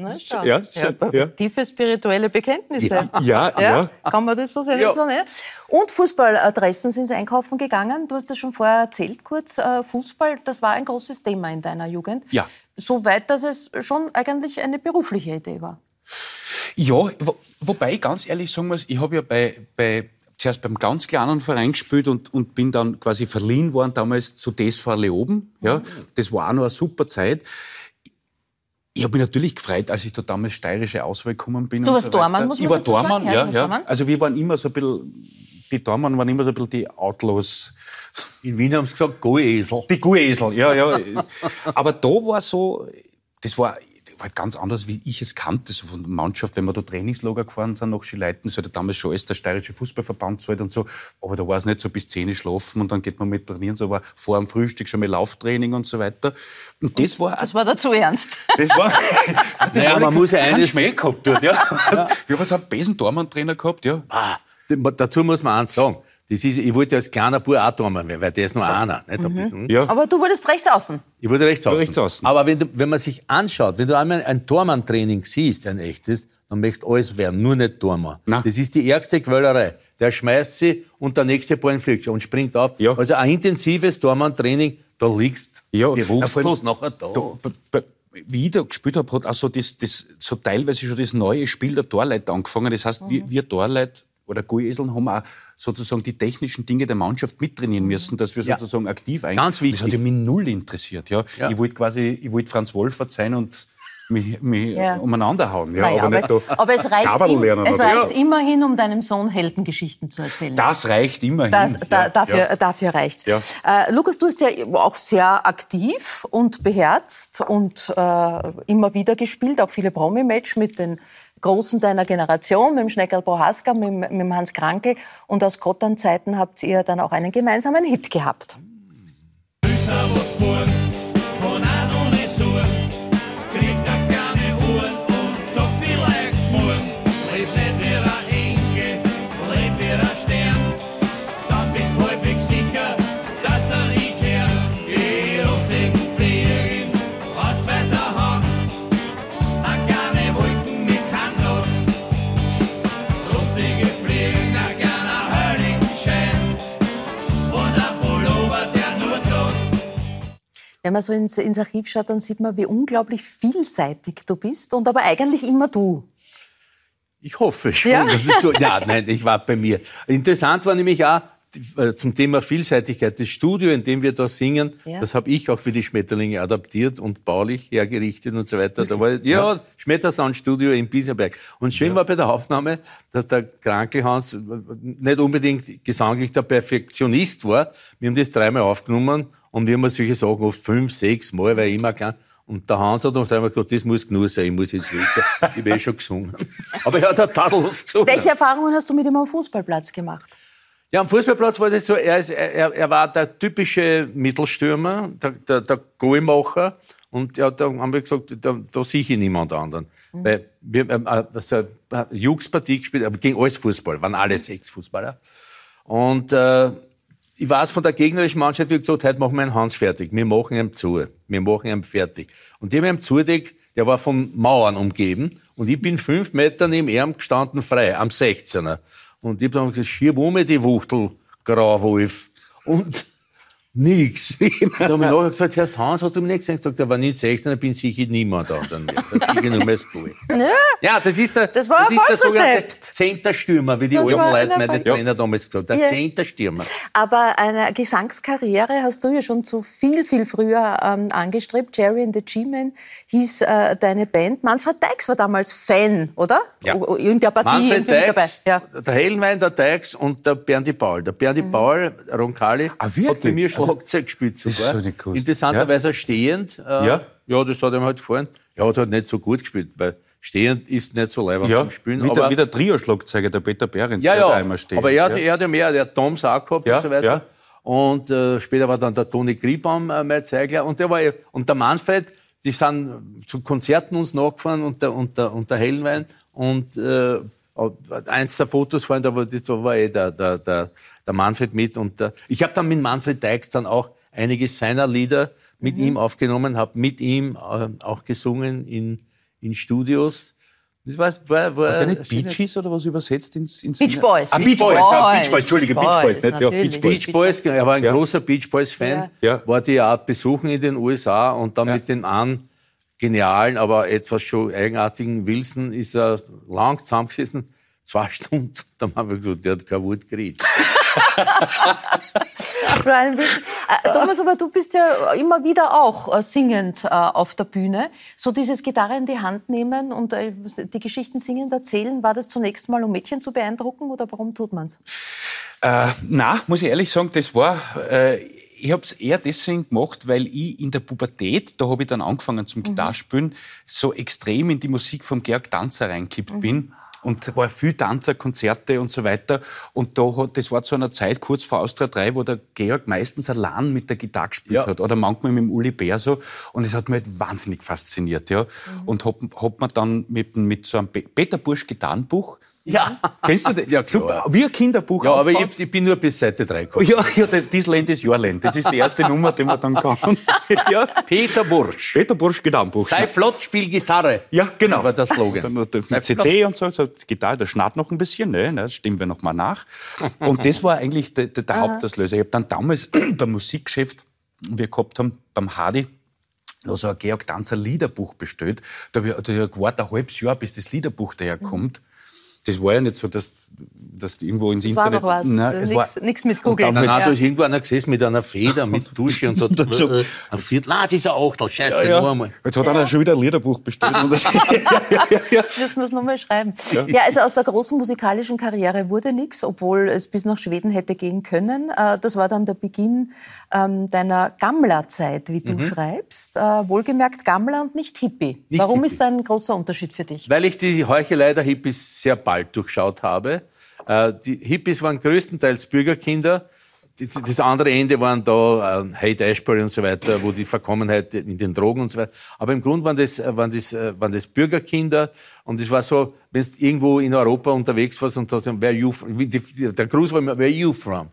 Na, schau. Ja, so, ja. Tiefe spirituelle Bekenntnisse. Ja, ja. Kann man das so sehen? Ja. So, ne? Und Fußballadressen sind Sie einkaufen gegangen. Du hast das schon vorher erzählt, kurz. Äh, Fußball, das war ein großes Thema in deiner Jugend. Ja. So weit, dass es schon eigentlich eine berufliche Idee war. Ja, wo, wobei ich ganz ehrlich sagen muss, ich habe ja bei, bei zuerst beim ganz kleinen Verein gespielt und, und bin dann quasi verliehen worden damals zu DSV Leoben. Ja, das war auch noch eine super Zeit. Ich habe mich natürlich gefreut, als ich da damals steirische Auswahl gekommen bin. Du und warst so. Tormann, muss man Ich war dazu sagen. Tormann, Ja, ja, du warst ja. Tormann. Also wir waren immer so ein bisschen, die Tormann waren immer so ein bisschen die Outlaws. In Wien haben sie gesagt, Goesel. Die Guesel, ja, ja. Aber da war so, das war, war halt ganz anders, wie ich es kannte, so von der Mannschaft, wenn wir da Trainingslager gefahren sind nach Schileiten, das hat ja damals schon alles der steirische Fußballverband zahlt und so, aber da war es nicht so bis 10 Uhr schlafen und dann geht man mit trainieren, so war vor dem Frühstück schon mal Lauftraining und so weiter. Und das war, Das war dazu ernst. das war, Naja, man muss ja eines- Schmäh gehabt dort, ja. Wir haben so einen Besentormann-Trainer gehabt, ja. Ah, dazu muss man eins sagen. Das ist, ich wollte als kleiner Bub auch Tormann werden, weil der ist nur einer. Nicht? Mhm. ja. Aber du wurdest rechts außen. Ich wurde rechts außen. Rechts außen. Aber wenn, du, wenn man sich anschaut, wenn du einmal ein Tormann-Training siehst, ein echtes, dann möchtest du alles werden, nur nicht Tormann. Nein. Das ist die ärgste Quälerei. Der schmeißt sie und der nächste Ball fliegt schon und springt auf. Ja. Also ein intensives Tormann-Training, da liegst Ja, bewusstlos nachher da. Da, wie ich da gespielt habe, hat auch so, das, das, so teilweise schon das neue Spiel der Torleute angefangen. Das heißt, wir, wir Torleute oder Gueseln haben auch sozusagen die technischen Dinge der Mannschaft mittrainieren müssen, dass wir Ja. sozusagen aktiv ein. Ganz wichtig. Das hat ja mich null interessiert. Ja. Ja. Ich wollte quasi, ich wollte Franz Wolfert sein und mich, mich Ja. umeinander hauen. Ja, Naja, aber, nicht da aber es reicht, im, lernen. es oder? reicht ja. immerhin, um deinem Sohn Heldengeschichten zu erzählen. Das reicht immerhin. Das, da, ja. dafür, ja. dafür reicht. Ja. Äh, Lukas, du hast ja auch sehr aktiv und beherzt und äh, immer wieder gespielt, auch viele Promi-Match mit den Großen deiner Generation, mit dem Schneckerl Prohaska, mit, dem- mit dem Hans Krankel. Und aus Kottern-Zeiten habt ihr dann auch einen gemeinsamen Hit gehabt. Gustavusburg, von Wenn man so ins, ins Archiv schaut, dann sieht man, wie unglaublich vielseitig du bist und aber eigentlich immer du. Ich hoffe schon. Ja? Das ist so, ja, nein, ich war bei mir. Interessant war nämlich auch äh, zum Thema Vielseitigkeit. Das Studio, in dem wir da singen, Ja. das habe ich auch für die Schmetterlinge adaptiert und baulich hergerichtet und so weiter. Da war, ja, Schmettersound-Studio in Biesenberg. Und schön war bei der Aufnahme, dass der Krankelhans nicht unbedingt gesanglich der Perfektionist war. Wir haben das dreimal aufgenommen und wir haben solche Sachen oft fünf, sechs Mal, weil ich immer klein. Und der Hans hat uns dreimal gesagt, das muss genug sein, ich muss jetzt weiter. Ich habe eh schon gesungen. Aber er hat auch tadellos gesungen. Welche Erfahrungen hast du mit ihm am Fußballplatz gemacht? Ja, am Fußballplatz war das so, er, ist, er, er war der typische Mittelstürmer, der, der, der Goalmacher. Und ja, da haben wir gesagt, da, da sehe ich niemand anderen. Weil wir haben äh, also eine Jux-Partie gespielt, aber gegen alles Fußball, waren alle sechs Fußballer. Und äh, ich weiß von der gegnerischen Mannschaft, wie gesagt, heute machen wir einen Hans fertig. Wir machen ihn zu. Wir machen ihn fertig. Und die haben ihm zudeckt, der war von Mauern umgeben. Und ich bin fünf Meter neben ihm gestanden, frei, am 16er. Und ich habe dann gesagt, schieb um die Wuchtel, Grauwolf. Und, Nix. da habe ich nachher gesagt, Herr Hans, hast du mir nicht gesehen? gesagt, der war nicht 16, dann bin sicher niemand da. Dann. Dann sicher nur mehr das Cool. Ja, Ja, das ist der, Das war ein ist der sogenannte Volksrezept. Zehnter-Stürmer, wie die Das alten Leute ein meine. Trainer damals gesagt haben. Der Ja. Zehnter-Stürmer. Aber eine Gesangskarriere hast du ja schon zu viel, viel früher ähm, angestrebt. Jerry and the G-Men hieß äh, deine Band. Manfred Dykes war damals Fan, oder? Ja. In der Partie Manfred. Dykes, Ja. der Hellenwein, der Dykes und der Berndi Paul. Der Berndi Mhm. Paul, Roncalli, Ah, hat wirklich? bei mir Schlagzeug gespielt sogar. ist so. Interessanterweise stehend. Äh, Ja. ja, das hat ihm halt gefallen. Er hat halt nicht so gut gespielt, weil stehend ist nicht so leibend Ja, zum Spielen. wie der, wie der Trio-Schlagzeuger, der Peter Behrens, ja, der da ja, einmal steht. aber er hat, ja. er hat ja mehr, der hat Toms auch gehabt Ja, und so weiter. ja. Und äh, später war dann der Toni Griebaum äh, mein Zeigler. Und der war ja- und der Manfred, die sind zu Konzerten uns nachgefahren und der, und der, und der Hellenwein. Und äh, eins der Fotos vorhin, da war, das, da war eh der, der, der, der Manfred mit. Und der, ich habe dann mit Manfred Dykes dann auch einige seiner Lieder mit ihm aufgenommen, habe mit ihm äh, auch gesungen in, in Studios. Das war, war, war Hat der nicht Gees oder was übersetzt ins, ins Beach? Boys. Ah, Beach Boys, ja, Beach Boys, Entschuldige, Beach Boys, nicht? Ja. Beach Boys. Beach Boys, er war ein Ja. großer Beach Boys-Fan, Ja. war die auch besuchen in den USA und dann mit dem an genialen, aber etwas schon eigenartigen Wilson ist er lang zusammengesessen, zwei Stunden, dann haben wir gesagt, der hat kein Wort geredet. Brian Wilson. Äh, Thomas, aber du bist ja immer wieder auch äh, singend äh, auf der Bühne. So dieses Gitarre in die Hand nehmen und die Geschichten singend erzählen, war das zunächst mal, um Mädchen zu beeindrucken oder warum tut man's? Äh, na, muss ich ehrlich sagen, das war, äh, ich habe es eher deswegen gemacht, weil ich in der Pubertät, da habe ich dann angefangen zum Gitarrespielen, so extrem in die Musik von Georg Danzer reingekippt bin. Und war viel Tanzerkonzerte und so weiter. Und da hat, das war zu einer Zeit kurz vor Austria 3, wo der Georg meistens allein mit der Gitarre gespielt Ja. hat. Oder manchmal mit dem Uli Bär so. Und es hat mich halt wahnsinnig fasziniert, ja. Und hab, hab mir dann mit, mit so einem Pe- Peter Bursch Gitarrenbuch, Ja, kennst du das? Ja, klar. Super, wie ein Kinderbuch ja aber ich, ich bin nur bis Seite 3 gekommen. Ja, ja, das- this Land is your land. Das ist die erste Nummer, die man dann kann. ja. Peter Bursch. Peter Bursch Gitarrenbuch. Sei flott, spiel Gitarre. Ja, genau. War der Slogan. Dann die Sei CD und so, so die Gitarre, das schnarrt noch ein bisschen, ne? Das stimmen wir noch mal nach. Und das war eigentlich der, der, der Hauptauslöser. Ich habe dann damals beim Musikgeschäft, wir gehabt haben, beim Hardy, noch so ein Georg Danzer Liederbuch bestellt. Da habe ich, da hab ich gewartet, ein halbes Jahr, bis das Liederbuch daherkommt. Das war ja nicht so, dass, dass die irgendwo ins Das war Internet... noch was. Nein, es Nix- war- nix mit Und Google. dann Nein, mit- nein, da ist irgendwo einer gesessen mit einer Feder, mit Dusche und so. So. äh, ein Viertel. Ah, das ist ein Achtel, scheiße, ja, ja. einmal. Jetzt hat einer schon wieder ein Liederbuch bestellt. Und das, Müssen wir es nochmal schreiben. Ja. also aus der großen musikalischen Karriere wurde nichts, obwohl es bis nach Schweden hätte gehen können. Äh, Das war dann der Beginn ähm, deiner Gammler-Zeit, wie du schreibst. Äh, Wohlgemerkt Gammler und nicht Hippie. Nicht Warum Hippie. ist da ein großer Unterschied für dich? Weil ich die Heuchelei der Hippies sehr bald durchschaut habe. Äh, Die Hippies waren größtenteils Bürgerkinder. Das andere Ende waren da äh, Haight Ashbury und so weiter, wo die Verkommenheit in den Drogen und so weiter. Aber im Grunde waren das, äh, waren das, äh, waren das Bürgerkinder. Und es war so, wenn du irgendwo in Europa unterwegs warst und hast, where you, from- der Gruß war immer, where you from?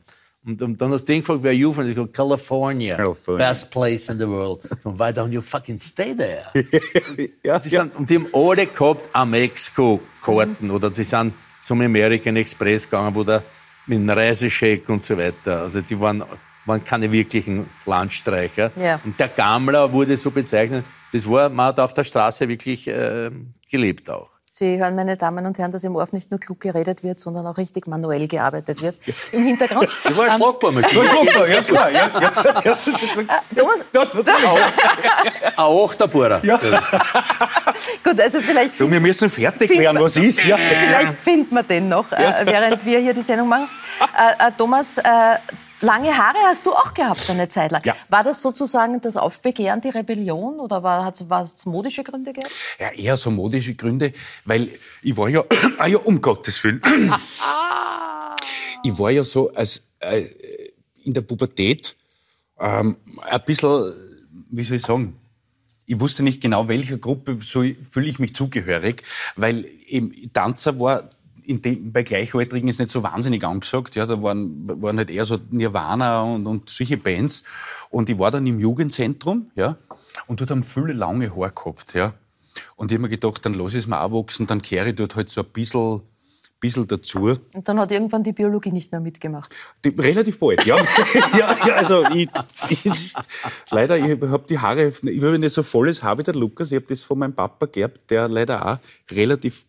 Und, und dann hast du den gefragt, where you from? Und ich gesagt, California, California. best place in the world. So, why don't you fucking stay there? ja, Sie sind, und die haben alle gehabt am Mexiko-Karten oder sie sind zum American Express gegangen, wo der mit einem Reisescheck und so weiter. Also die waren, waren keine wirklichen Landstreicher. Ja. Und der Gammler wurde so bezeichnet. Das war, man hat auf der Straße wirklich äh, gelebt auch. Sie hören, meine Damen und Herren, dass im Orf nicht nur klug geredet wird, sondern auch richtig manuell gearbeitet wird im Hintergrund. Ich war Ähm, ein schlagbar mit ja, klar, ja, ja. Thomas, Ein Achterbohrer. Ja. gut, also vielleicht Du, wir müssen fertig werden, was ist? Ja. Vielleicht finden wir den noch, äh, während wir hier die Sendung machen. Äh, äh, Thomas, äh, lange Haare hast du auch gehabt eine Zeit lang. Ja. War das sozusagen das Aufbegehren, die Rebellion oder war es modische Gründe gehabt? Ja, eher so modische Gründe, weil ich war ja, ah ja, um Gottes Willen. ich war ja so als, äh, in der Pubertät ähm, ein bisschen, wie soll ich sagen, ich wusste nicht genau, welcher Gruppe so fühle ich mich zugehörig, weil eben Tanzer war dem, bei Gleichaltrigen ist nicht so wahnsinnig angesagt. Ja, da waren, waren halt eher so Nirvana und, und solche Bands. Und ich war dann im Jugendzentrum, ja, und dort haben viele lange Haare gehabt, ja. Und ich hab mir gedacht, dann lass ich es mir auch wachsen, dann kehre ich dort halt so ein bisschen, bisschen dazu. Und dann hat irgendwann die Biologie nicht mehr mitgemacht. Die, relativ bald, ja. ja, ja also ich, ich, leider, ich habe die Haare, ich habe nicht so volles Haar wie der Lukas. Ich habe das von meinem Papa geerbt, der leider auch relativ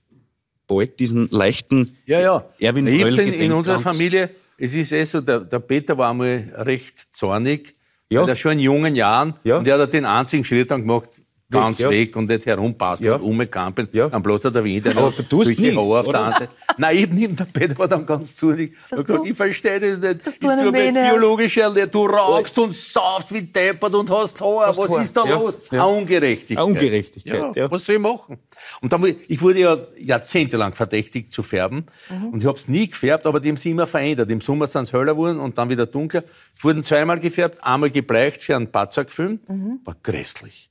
bald diesen leichten Ja, ja. Erwin Bröll hab's in, in unserer Familie, es ist eh so, der, der Peter war einmal recht zornig, Ja. weil er schon in jungen Jahren, Ja. und der hat den einzigen Schritt dann gemacht, ganz ja. weg und nicht herumpasst Ja. und umgekampen, Ja. am Platz hat er wieder Aber du tust solche Haare auf der Seite. Nein, eben nicht, der Peter war dann ganz zornig. Er gesagt, ich verstehe das nicht. dass ich du eine hast. biologische Ernährung, du rauchst und saufst wie deppert und hast Haar, was Haar. ist da Ja. los? Ja. Eine Ungerechtigkeit. Eine Ungerechtigkeit, ja. Was soll ich machen? Und dann, ich wurde ja jahrzehntelang verdächtigt zu färben. Und ich habe es nie gefärbt, aber die haben sich immer verändert. Im Sommer sind es heller geworden und dann wieder dunkler. Es wurden zweimal gefärbt, einmal gebleicht für einen Patzer gefilmt. War grässlich.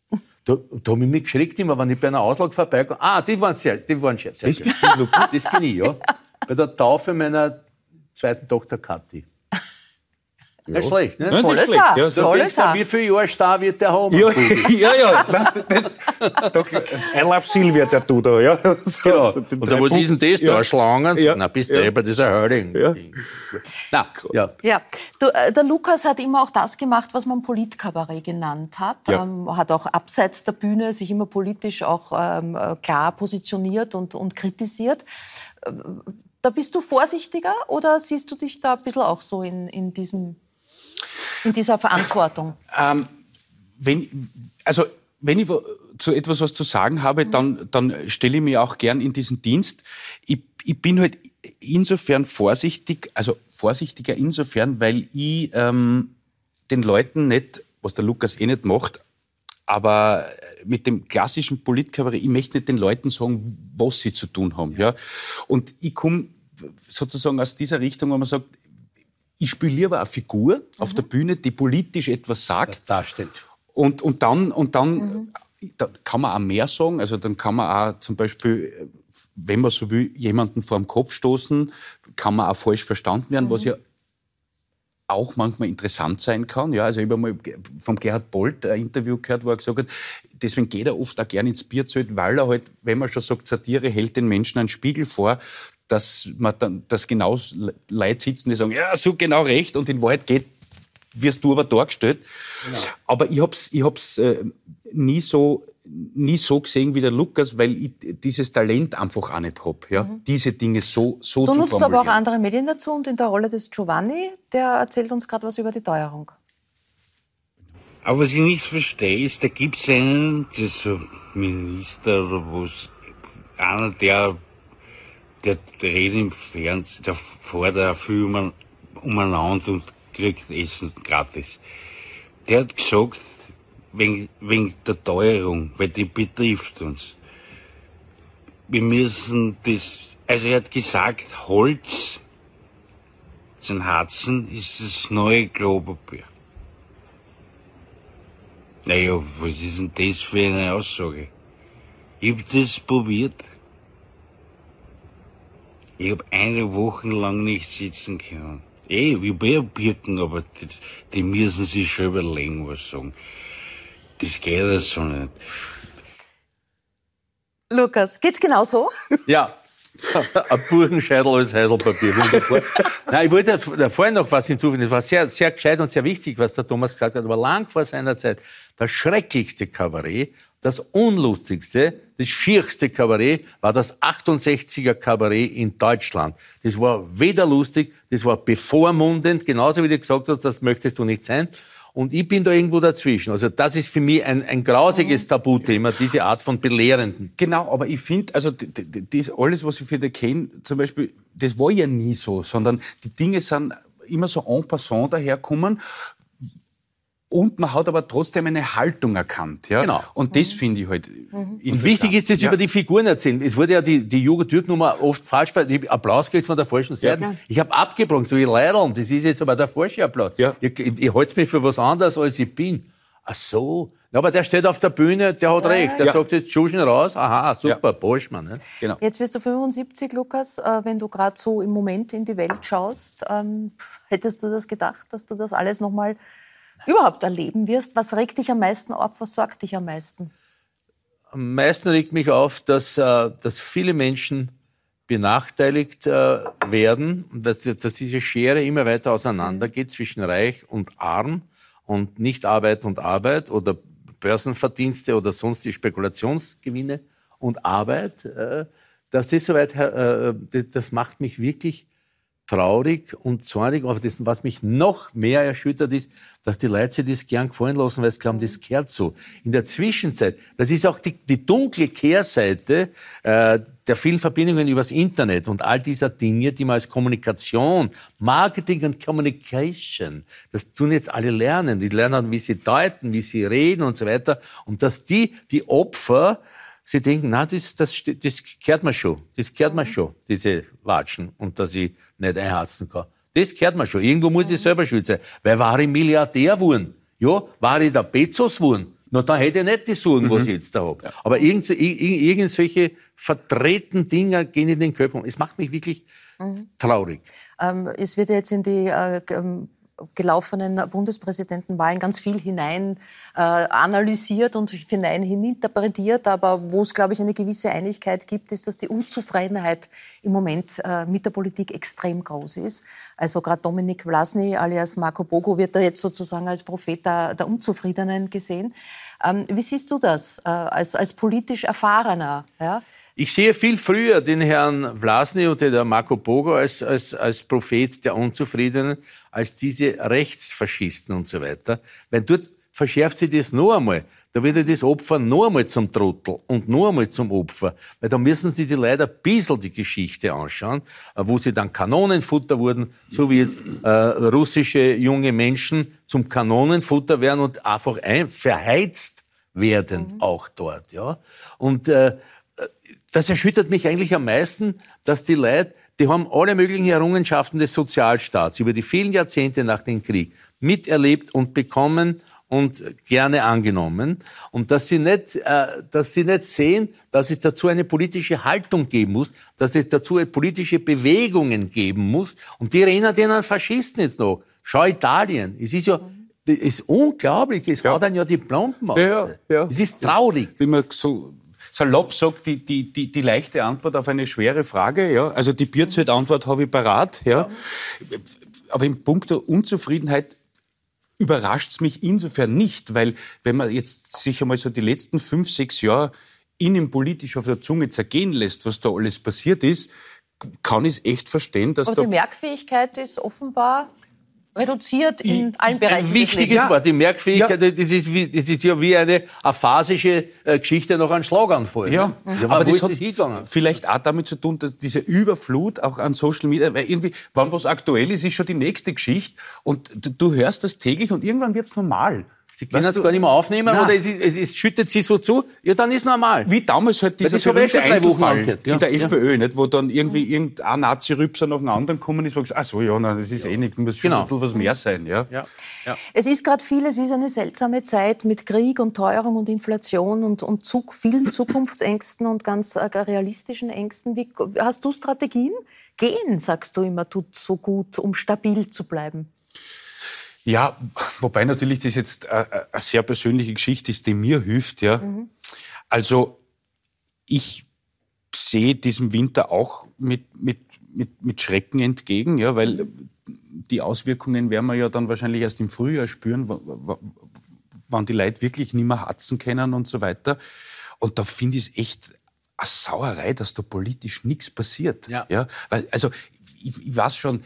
Da, da habe ich mich geschreckt immer, wenn ich bei einer Auslage vorbeikomme. Ah, die waren sehr, die waren sehr, sehr Das. Das bin ich, ja. Bei der Taufe meiner zweiten Tochter Kathi. Ja, schlecht, ne? Nein, Volles ist schlecht, ja. Du, Haar. wie viele Jahre Star wird der haben? Ja, ja, ja. Nein, das, da, I love Silvia, der du da, ja. So, Ja. die Und drei da, was ist denn das Ja. da? Schlangen? Ja. Na, bist du Ja. ist ein Hörding. Ja. Na, ja. Ja, du, äh, der Lukas hat immer auch das gemacht, was man Politkabarett genannt hat. Ja. Ähm, hat auch abseits der Bühne sich immer politisch auch ähm, äh, klar positioniert und, und kritisiert. Äh, Da bist du vorsichtiger oder siehst du dich da ein bisschen auch so in, in, diesem, in dieser Verantwortung? Ähm, wenn, also, wenn ich zu etwas was zu sagen habe, dann, dann stelle ich mich auch gern in diesen Dienst. Ich, ich bin halt insofern vorsichtig, also vorsichtiger insofern, weil ich ähm, den Leuten nicht, was der Lukas eh nicht macht, aber mit dem klassischen Politkabarett, ich möchte nicht den Leuten sagen, was sie zu tun haben. Ja? Und ich komme sozusagen aus dieser Richtung, wo man sagt, ich spiele lieber eine Figur auf der Bühne, die politisch etwas sagt. Das darstellt. Und, und dann, und dann, dann kann man auch mehr sagen. Also dann kann man auch zum Beispiel, wenn man so will, jemanden vor den Kopf stoßen, kann man auch falsch verstanden werden, was ja auch manchmal interessant sein kann. Ja, also ich habe mal vom Gerhard Bolt ein Interview gehört, wo er gesagt hat, deswegen geht er oft auch gerne ins Bierzelt, weil er halt, wenn man schon sagt, Satire hält den Menschen einen Spiegel vor, dass man dann, dass genau Leute sitzen, die sagen, ja, so genau recht und in Wahrheit geht, wirst du aber dargestellt. Aber ich hab's, ich hab's äh, nie so, nie so gesehen wie der Lukas, weil ich dieses Talent einfach auch nicht hab, ja, diese Dinge so, so Du zu nutzt formulieren. aber auch andere Medien dazu und in der Rolle des Giovanni, der erzählt uns gerade was über die Teuerung. Aber was ich nicht verstehe, ist, da gibt's einen, das ist so Minister oder was, einer, der, der, redet im Fernsehen, der fährt da viel um, umeinander und kriegt Essen gratis. Der hat gesagt, wegen, wegen der Teuerung, weil die betrifft uns. Wir müssen das, also er hat gesagt, Holz zum Harzen ist das neue Klopapier. Naja, was ist denn das für eine Aussage? Ich hab das probiert. Ich hab eine Woche lang nicht sitzen können. Eh, hab eh Birken, aber das, die müssen sich schon überlegen, was sagen. Das geht ja so nicht. Lukas, geht's genau so? Ja. Ein Burgenscheitel als Heidelpapier. Wunderbar. Nein, ich wollte da vorhin noch was hinzufügen. Das war sehr, sehr gescheit und sehr wichtig, was der Thomas gesagt hat. Aber lang vor seiner Zeit, das schrecklichste Kabarett, das unlustigste, das schierste Kabarett war das 68er Kabarett in Deutschland. Das war weder lustig, das war bevormundend, genauso wie du gesagt hast, das möchtest du nicht sein. Und ich bin da irgendwo dazwischen. Also das ist für mich ein, ein grausiges Tabuthema, diese Art von Belehrenden. Genau, aber ich finde, also das alles, was ich für den kenne, zum Beispiel, das war ja nie so, sondern die Dinge sind immer so en passant daherkommen und man hat aber trotzdem eine Haltung erkannt. Ja? Genau. Und das finde ich halt Und wichtig ist, das ja. über die Figuren erzählen. Es wurde ja die, die Jugend-Türk-Nummer oft falsch ver- ich hab Applaus gekriegt von der falschen Seite. Ja. Ich habe abgebrochen, so wie Leideln. Das ist jetzt aber der falsche Applaus. Ja. Ich, ich, ich halte mich für was anderes, als ich bin. Ach so. Na, aber der steht auf der Bühne, der hat recht. Der Ja. sagt jetzt Schuschen raus. Aha, super, Ja. Boschmann. Ne? Genau. Jetzt wirst du 75, Lukas. Äh, wenn du gerade so im Moment in die Welt schaust, ähm, hättest du das gedacht, dass du das alles nochmal überhaupt erleben wirst? Was regt dich am meisten auf? Was sorgt dich am meisten? Am meisten regt mich auf, dass, äh, dass viele Menschen benachteiligt äh, werden, dass, dass diese Schere immer weiter auseinandergeht zwischen Reich und Arm und nicht Arbeit und Arbeit oder Börsenverdienste oder sonst die Spekulationsgewinne und Arbeit, äh, dass das soweit, das macht mich wirklich traurig und zornig. Aber das, was mich noch mehr erschüttert, ist, dass die Leute sich das gern gefallen lassen, weil sie glauben, das gehört so. In der Zwischenzeit, das ist auch die, die dunkle Kehrseite äh, der vielen Verbindungen übers Internet und all dieser Dinge, die man als Kommunikation, Marketing und Communication, das tun jetzt alle lernen. Die lernen, wie sie deuten, wie sie reden und so weiter. Und dass die, die Opfer, sie denken, na, das, das, das kehrt mir schon, das kehrt mir schon, diese Watschen, und dass ich nicht einharzen kann. Das kehrt mir schon. Irgendwo muss ich selber schuld sein. Weil war ich Milliardär geworden, ja, war ich der Bezos geworden, na, dann hätte ich nicht die Sorgen, was ich jetzt da habe. Aber irgend, irgend solche verdrehten Dinger gehen in den Köpfen. Es macht mich wirklich traurig. Ähm, es wird ja jetzt in die äh, ähm, gelaufenen Bundespräsidentenwahlen ganz viel hinein äh, analysiert und hinein hininterpretiert. Aber wo es, glaube ich, eine gewisse Einigkeit gibt, ist, dass die Unzufriedenheit im Moment äh, mit der Politik extrem groß ist. Also gerade Dominik Vlasny alias Marco Bogo wird da jetzt sozusagen als Prophet der, Unzufriedenen gesehen. Ähm, wie siehst du das äh, als, als politisch Erfahrener? Ja? Ich sehe viel früher den Herrn Vlasny und den Marco Bogo als, als, als Prophet der Unzufriedenen, als diese Rechtsfaschisten und so weiter. Weil dort verschärft sich das noch einmal. Da wird ja das Opfer noch einmal zum Trottel und noch einmal zum Opfer. Weil da müssen sich die Leute ein bisschen die Geschichte anschauen, äh, wo sie dann Kanonenfutter wurden, so wie jetzt äh, russische junge Menschen zum Kanonenfutter werden und einfach ein, verheizt werden auch dort. Ja? Und äh, das erschüttert mich eigentlich am meisten, dass die Leute, die haben alle möglichen Errungenschaften des Sozialstaats über die vielen Jahrzehnte nach dem Krieg miterlebt und bekommen und gerne angenommen. Und dass sie nicht, äh, dass sie nicht sehen, dass es dazu eine politische Haltung geben muss, dass es dazu politische Bewegungen geben muss. Und die erinnern den an Faschisten jetzt noch. Schau Italien. Es ist ja, das ist unglaublich. Es haut dann ja die Plomben aus. Ja, ja. Es ist traurig. Man so salopp sagt, die, die, die, die leichte Antwort auf eine schwere Frage. Ja? Also die Bierzeit-Antwort habe ich parat. Ja? Aber im Punkt der Unzufriedenheit überrascht es mich insofern nicht, weil wenn man jetzt sich einmal so die letzten fünf, sechs Jahre innenpolitisch auf der Zunge zergehen lässt, was da alles passiert ist, kann ich es echt verstehen, dass Aber die Merkfähigkeit ist offenbar reduziert in allen Bereichen. Ein wichtiges. Wort, die Merkfähigkeit, das, ist wie, das ist ja wie eine aphasische äh, Geschichte nach einem Schlaganfall. Ja, ne? aber aber wo das ist hat das hingegangen? vielleicht auch damit zu tun, dass diese Überflut auch an Social Media, weil irgendwie, wann was aktuell ist, ist schon die nächste Geschichte und du, du hörst das täglich und irgendwann wird's normal. Sie können es gar nicht mehr aufnehmen Nein. oder es, es, es schüttet sie so zu, ja, dann ist normal. Wie damals halt dieser ich berühmte Einzelfall ja. in der Ja. FPÖ, nicht, wo dann irgendwie irgendein Nazi-Rübser nach dem anderen gekommen ist, wo gesagt, ach so, ja, nein, das ist eh nicht, muss schon Genau. ein bisschen was mehr sein. Ja. Ja. Ja. Es ist gerade viel, es ist eine seltsame Zeit mit Krieg und Teuerung und Inflation und, und zu, vielen Zukunftsängsten und ganz äh, realistischen Ängsten. Wie, hast du Strategien? Gehen, sagst du immer, tut so gut, um stabil zu bleiben. Ja, wobei natürlich das jetzt äh, äh, eine sehr persönliche Geschichte ist, die mir hilft. Ja. Also ich sehe diesem Winter auch mit, mit, mit, mit Schrecken entgegen, ja, weil die Auswirkungen werden wir ja dann wahrscheinlich erst im Frühjahr spüren, wa- wa- wann die Leute wirklich nicht mehr hatzen können und so weiter. Und da finde ich es echt eine Sauerei, dass da politisch nichts passiert. Ja. Ja, weil, also ich, ich weiß schon,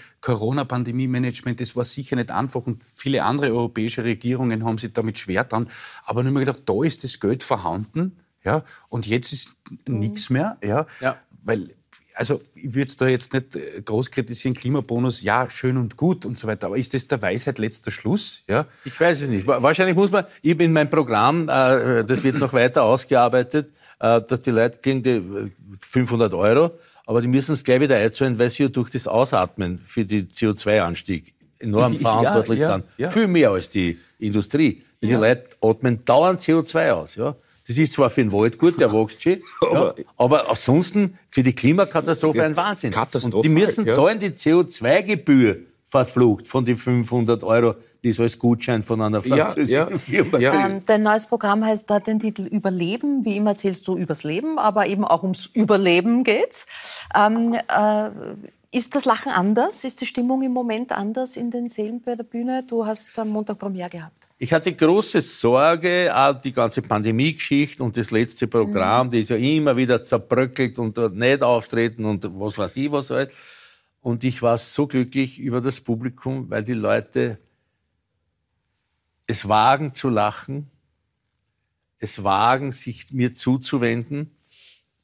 Corona-Pandemie-Management, das war sicher nicht einfach und viele andere europäische Regierungen haben sich damit schwer getan. Aber nur mal gedacht, da ist das Geld vorhanden, ja, und jetzt ist nichts mehr, ja, Ja. weil also ich würde es da jetzt nicht äh, groß kritisieren, Klimabonus, ja, schön und gut und so weiter, aber ist das der Weisheit letzter Schluss? Ja? Ich weiß es nicht. Wa- Wahrscheinlich muss man, ich bin in meinem Programm, äh, das wird noch weiter ausgearbeitet, äh, dass die Leute kriegen die äh, 500 Euro, aber die müssen es gleich wieder einzahlen, weil sie ja durch das Ausatmen für den CO2-Anstieg enorm Ja, verantwortlich ja, sind. ja. Viel mehr als die Industrie. Die Leute atmen dauernd CO2 aus. Ja? Das ist zwar für den Wald gut, der wächst schon, ja, aber ansonsten für die Klimakatastrophe ein Wahnsinn. Katastrophal, Und die müssen ja. zahlen die CO2-Gebühr verflucht von den 500 Euro, die ist als Gutschein von einer französischen ja, Firma. ja. Ähm, dein neues Programm heißt, hat den Titel Überleben. Wie immer erzählst du übers Leben, aber eben auch ums Überleben geht's. Ähm, äh, ist das Lachen anders? Ist die Stimmung im Moment anders in den Seelen bei der Bühne? Du hast am Montag Premiere gehabt. Ich hatte große Sorge, auch die ganze Pandemie-Geschichte und das letzte Programm, die ist ja immer wieder zerbröckelt und dort nicht auftreten und was weiß ich was halt. Und ich war so glücklich über das Publikum, weil die Leute es wagen zu lachen, es wagen, sich mir zuzuwenden,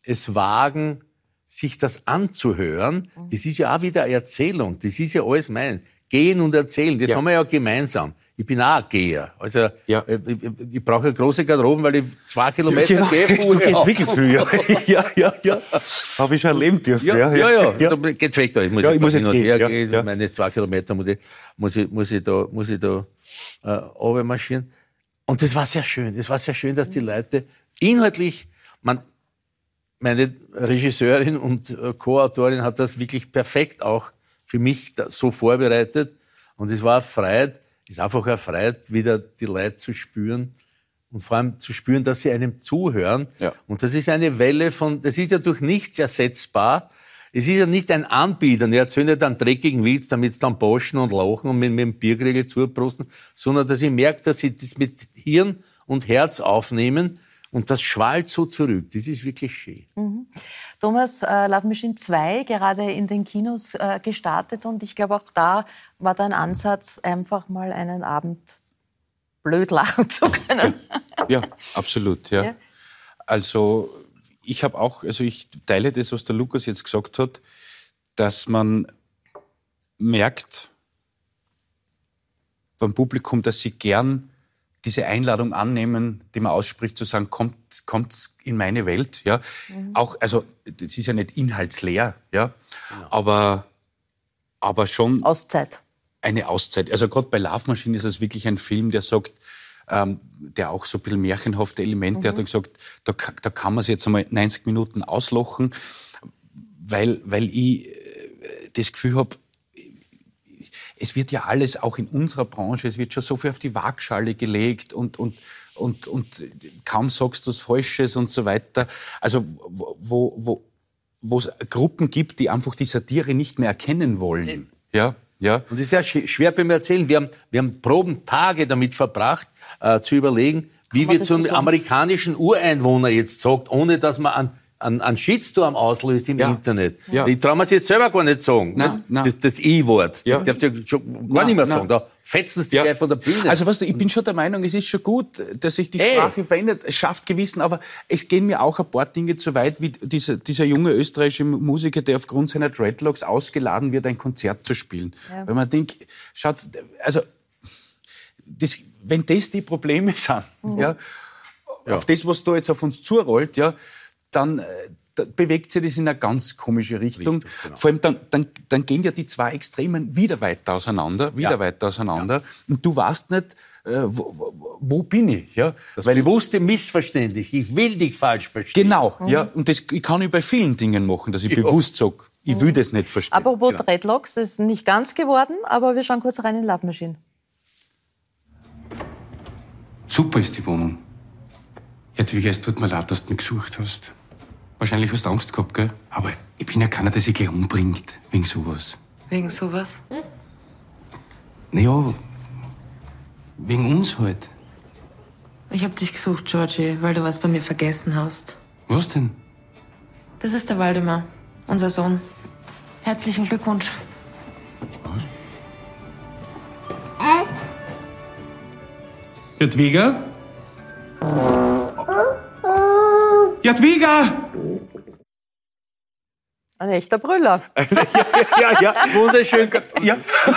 es wagen, sich das anzuhören. Das ist ja auch wieder eine Erzählung, das ist ja alles mein. Gehen und erzählen, das Ja. haben wir ja gemeinsam. Ich bin auch ein Geher. Also Ja. äh, ich, ich, ich brauche eine große Garderobe, weil ich zwei Kilometer Genau. gehe. Du gehst wirklich viel, ja. ja, ja, ja. Habe ich schon erleben dürfen. Ja, ja, ja. Da geht's weg da. Ich muss, Ja, jetzt ich muss hin jetzt und gehen, her ja, gehen. ja. Meine zwei Kilometer muss ich, muss ich, muss ich da, muss ich da äh, runter marschieren. Und das war sehr schön. Es war sehr schön, dass die Leute inhaltlich, man, meine Regisseurin und äh, Co-Autorin hat das wirklich perfekt auch für mich da, so vorbereitet. Und es war Freude, ist einfach eine Freude, wieder die Leute zu spüren und vor allem zu spüren, dass sie einem zuhören. Ja. Und das ist eine Welle von, das ist ja durch nichts ersetzbar. Es ist ja nicht ein Anbieten, er erzählt nicht einen dreckigen Witz, damit sie dann boschen und lachen und mit, mit dem Bierkriegel zubrusten, sondern dass ich merke, dass sie das mit Hirn und Herz aufnehmen und das schwallt so zurück. Das ist wirklich schön. Thomas, äh, Love Machine 2, gerade in den Kinos äh, gestartet und ich glaube auch da war dein Ansatz, einfach mal einen Abend blöd lachen zu können. Ja, absolut. Ja. Ja. Also ich habe auch, also ich teile das, was der Lukas jetzt gesagt hat, dass man merkt beim Publikum, dass sie gern diese Einladung annehmen, die man ausspricht, zu sagen, kommt, kommt in meine Welt, ja. Auch, also, das ist ja nicht inhaltsleer, ja. Aber, aber schon Auszeit. eine Auszeit. Also gerade bei Love Machine ist es wirklich ein Film, der sagt, ähm, der auch so ein bisschen märchenhafte Elemente hat und gesagt, da, da kann man es jetzt einmal 90 Minuten auslochen, weil, weil ich äh, das Gefühl habe, es wird ja alles, auch in unserer Branche, es wird schon so viel auf die Waagschale gelegt und, und, und, und kaum sagst du was Falsches und so weiter. Also wo, wo, wo wo es Gruppen gibt, die einfach die Satire nicht mehr erkennen wollen. Ja, ja. Und das ist ja sch- schwer beim Erzählen. Wir haben, wir haben Probentage damit verbracht, äh, zu überlegen, wie wir zum so amerikanischen Ureinwohner jetzt sagt, ohne dass man an an, an Shitstorm auslöst im Ja. Internet. Ja. Ich traue mir es jetzt selber gar nicht sagen. Nein, ne? nein. Das, das I-Wort. Ja. Das darfst du ja schon gar Nein, nicht mehr nein. sagen. Da fetzen sie gleich von der Bühne. Also weißt du, ich bin schon der Meinung, es ist schon gut, dass sich die Ey. Sprache verändert. Es schafft Gewissen, aber es gehen mir auch ein paar Dinge zu weit, wie dieser, dieser junge österreichische Musiker, der aufgrund seiner Dreadlocks ausgeladen wird, ein Konzert zu spielen. Weil man denkt, schaut, also das, wenn das die Probleme sind, ja, auf das, was da jetzt auf uns zurollt, ja, dann äh, da bewegt sich das in eine ganz komische Richtung. Vor allem dann, dann, dann gehen ja die zwei Extremen wieder weiter auseinander, wieder Ja. weiter auseinander. Und du weißt nicht, äh, wo, wo, bin ich? Ja? das bewusste Missverständnis. Ich will dich falsch verstehen. Genau, ja. Und das ich kann ich bei vielen Dingen machen, dass ich bewusst sage, ich will das nicht verstehen. Apropos Genau. Dreadlocks, ist nicht ganz geworden, aber wir schauen kurz rein in Love Machine. Super ist die Wohnung. Jadwiga, es tut mir leid, dass du mich gesucht hast. Wahrscheinlich hast du Angst gehabt, gell? Aber ich bin ja keiner, der sich gleich umbringt, wegen sowas. Wegen sowas? Naja, wegen uns halt. Ich hab dich gesucht, Georgie, weil du was bei mir vergessen hast. Was denn? Das ist der Waldemar, unser Sohn. Herzlichen Glückwunsch. Jadwiga? Jadwiga! Ein echter Brüller. ja, ja, wunderschön. Ja.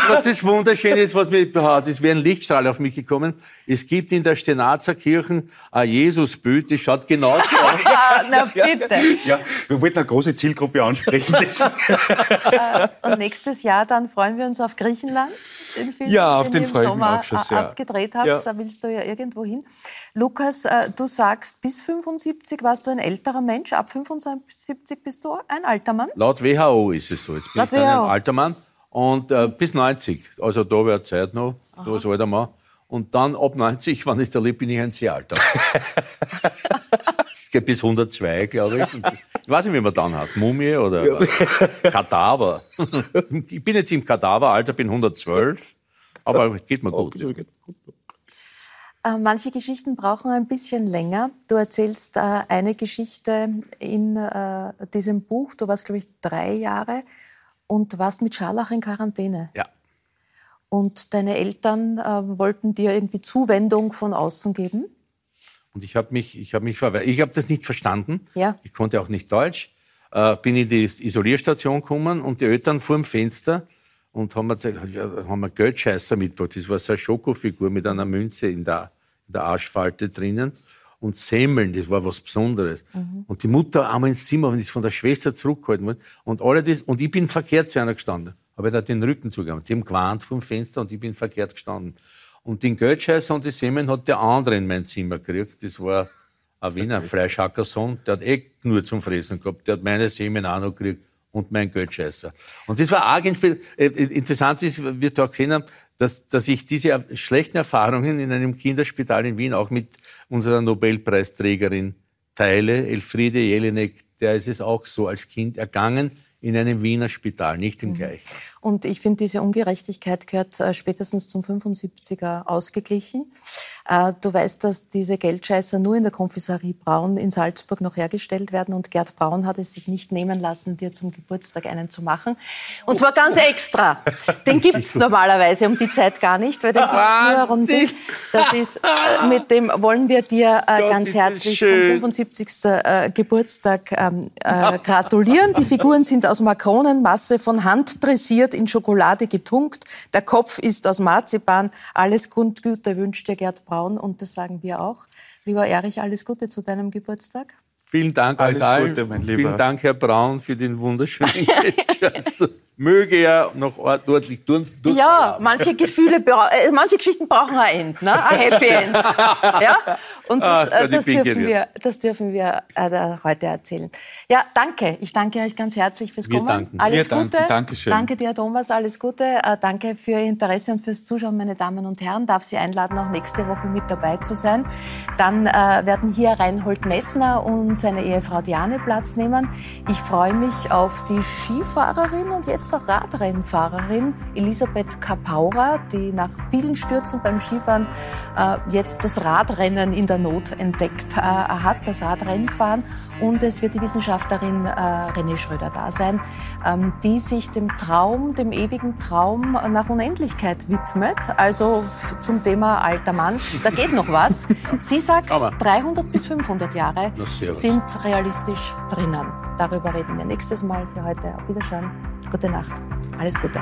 Was das wunderschön ist, was mir behaart, ist wie ein Lichtstrahl auf mich gekommen. Es gibt in der Stenazer Kirche ein Jesusbild, das schaut genauso aus. Ah, na bitte. Ja, wir wollten eine große Zielgruppe ansprechen. deswegen. Und nächstes Jahr dann freuen wir uns auf Griechenland, den Film, Ja, auf den ihr im freue ich mich Sommer auch schon äh, sehr. abgedreht habt. Ja. Da willst du ja irgendwo hin. Lukas, äh, du sagst, bis 75 warst du ein älterer Mensch, ab 75 bist du ein alter Mann. Laut WHO ist es so. Jetzt bin Laut ich dann WHO. ein alter Mann. Und äh, bis 90, also da wäre Zeit noch, da ist alter Mann. Und dann ab 90, wann ich da lebe, bin ich ein sehr alter. Geht bis 102, glaube ich. Ich weiß nicht, wie man dann heißt. Mumie oder Kadaver. Ich bin jetzt im Kadaveralter, bin 112, aber geht mir gut. Äh, manche Geschichten brauchen ein bisschen länger. Du erzählst äh, eine Geschichte in äh, diesem Buch. Du warst, glaube ich, drei Jahre und warst mit Scharlach in Quarantäne. Ja. Und deine Eltern äh, wollten dir irgendwie Zuwendung von außen geben. Und ich habe mich, ich habe mich verweigert. Ich habe das nicht verstanden. Ja. Ich konnte auch nicht Deutsch. Äh, bin in die Isolierstation gekommen und die Eltern vor dem Fenster und haben mir, ja, haben mir Geldscheißer mitgebracht. Das war so eine Schokofigur mit einer Münze in der, in der Arschfalte drinnen. Und Semmeln, das war was Besonderes. Und die Mutter einmal ins Zimmer und ist von der Schwester zurückgehalten worden. Und alle das, und ich bin verkehrt zu einer gestanden. Habe da den Rücken zugehauen. Die haben gewarnt vom Fenster und ich bin verkehrt gestanden. Und den Geldscheißer und die Semmeln hat der andere in mein Zimmer gekriegt. Das war ein Wiener Fleischhackersohn. Der hat eh nur zum Fressen gehabt. Der hat meine Semen auch noch gekriegt und mein Geldscheißer. Und das war arg äh, interessant ist, wie wir da gesehen haben, dass, dass ich diese schlechten Erfahrungen in einem Kinderspital in Wien auch mit unserer Nobelpreisträgerin teile, Elfriede Jelinek, der ist es auch so als Kind ergangen in einem Wiener Spital, nicht im gleichen. Und ich finde, diese Ungerechtigkeit gehört äh, spätestens zum 75er ausgeglichen. Äh, du weißt, dass diese Geldscheißer nur in der Konfiserie Braun in Salzburg noch hergestellt werden und Gerd Braun hat es sich nicht nehmen lassen, dir zum Geburtstag einen zu machen. Und zwar ganz extra. Den gibt's normalerweise um die Zeit gar nicht, weil den gibt's nur rund. Das ist, äh, mit dem wollen wir dir äh, Gott, ganz herzlich zum 75. Äh, Geburtstag ähm, äh, gratulieren. Die Figuren sind aus Makronenmasse von Hand dressiert, in Schokolade getunkt. Der Kopf ist aus Marzipan. Alles Gute wünscht dir Gerd Braun und das sagen wir auch. Lieber Erich, alles Gute zu deinem Geburtstag. Vielen Dank Alles. Gute, mein Lieber. Vielen Dank, Herr Braun, für den wunderschönen Geldscheißer. Möge er noch ordentlich durch, durch Ja, manche Gefühle, äh, manche Geschichten brauchen ein End, ne? ein Happy End. Ja? Und das, Ach, äh, das, dürfen wir, das dürfen wir äh, heute erzählen. Ja, danke. Ich danke euch ganz herzlich fürs Wir Kommen. danken. Alles Wir danken. Gute. Dankeschön. Danke dir, Thomas. Alles Gute. Äh, danke für Ihr Interesse und fürs Zuschauen, meine Damen und Herren. Darf Sie einladen, auch nächste Woche mit dabei zu sein. Dann äh, werden hier Reinhold Messner und seine Ehefrau Diane Platz nehmen. Ich freue mich auf die Skifahrerin und jetzt auch Radrennfahrerin Elisabeth Kapaura, die nach vielen Stürzen beim Skifahren äh, jetzt das Radrennen in der Not entdeckt äh, hat, das Radrennfahren. Und es wird die Wissenschaftlerin äh, René Schröder da sein, ähm, die sich dem Traum, dem ewigen Traum nach Unendlichkeit widmet. Also zum Thema alter Mann, da geht noch was. Sie sagt, Aber- 300 bis 500 Jahre sind realistisch drinnen. Darüber reden wir nächstes Mal. Für heute auf Wiedersehen gute Nacht. Alles Gute.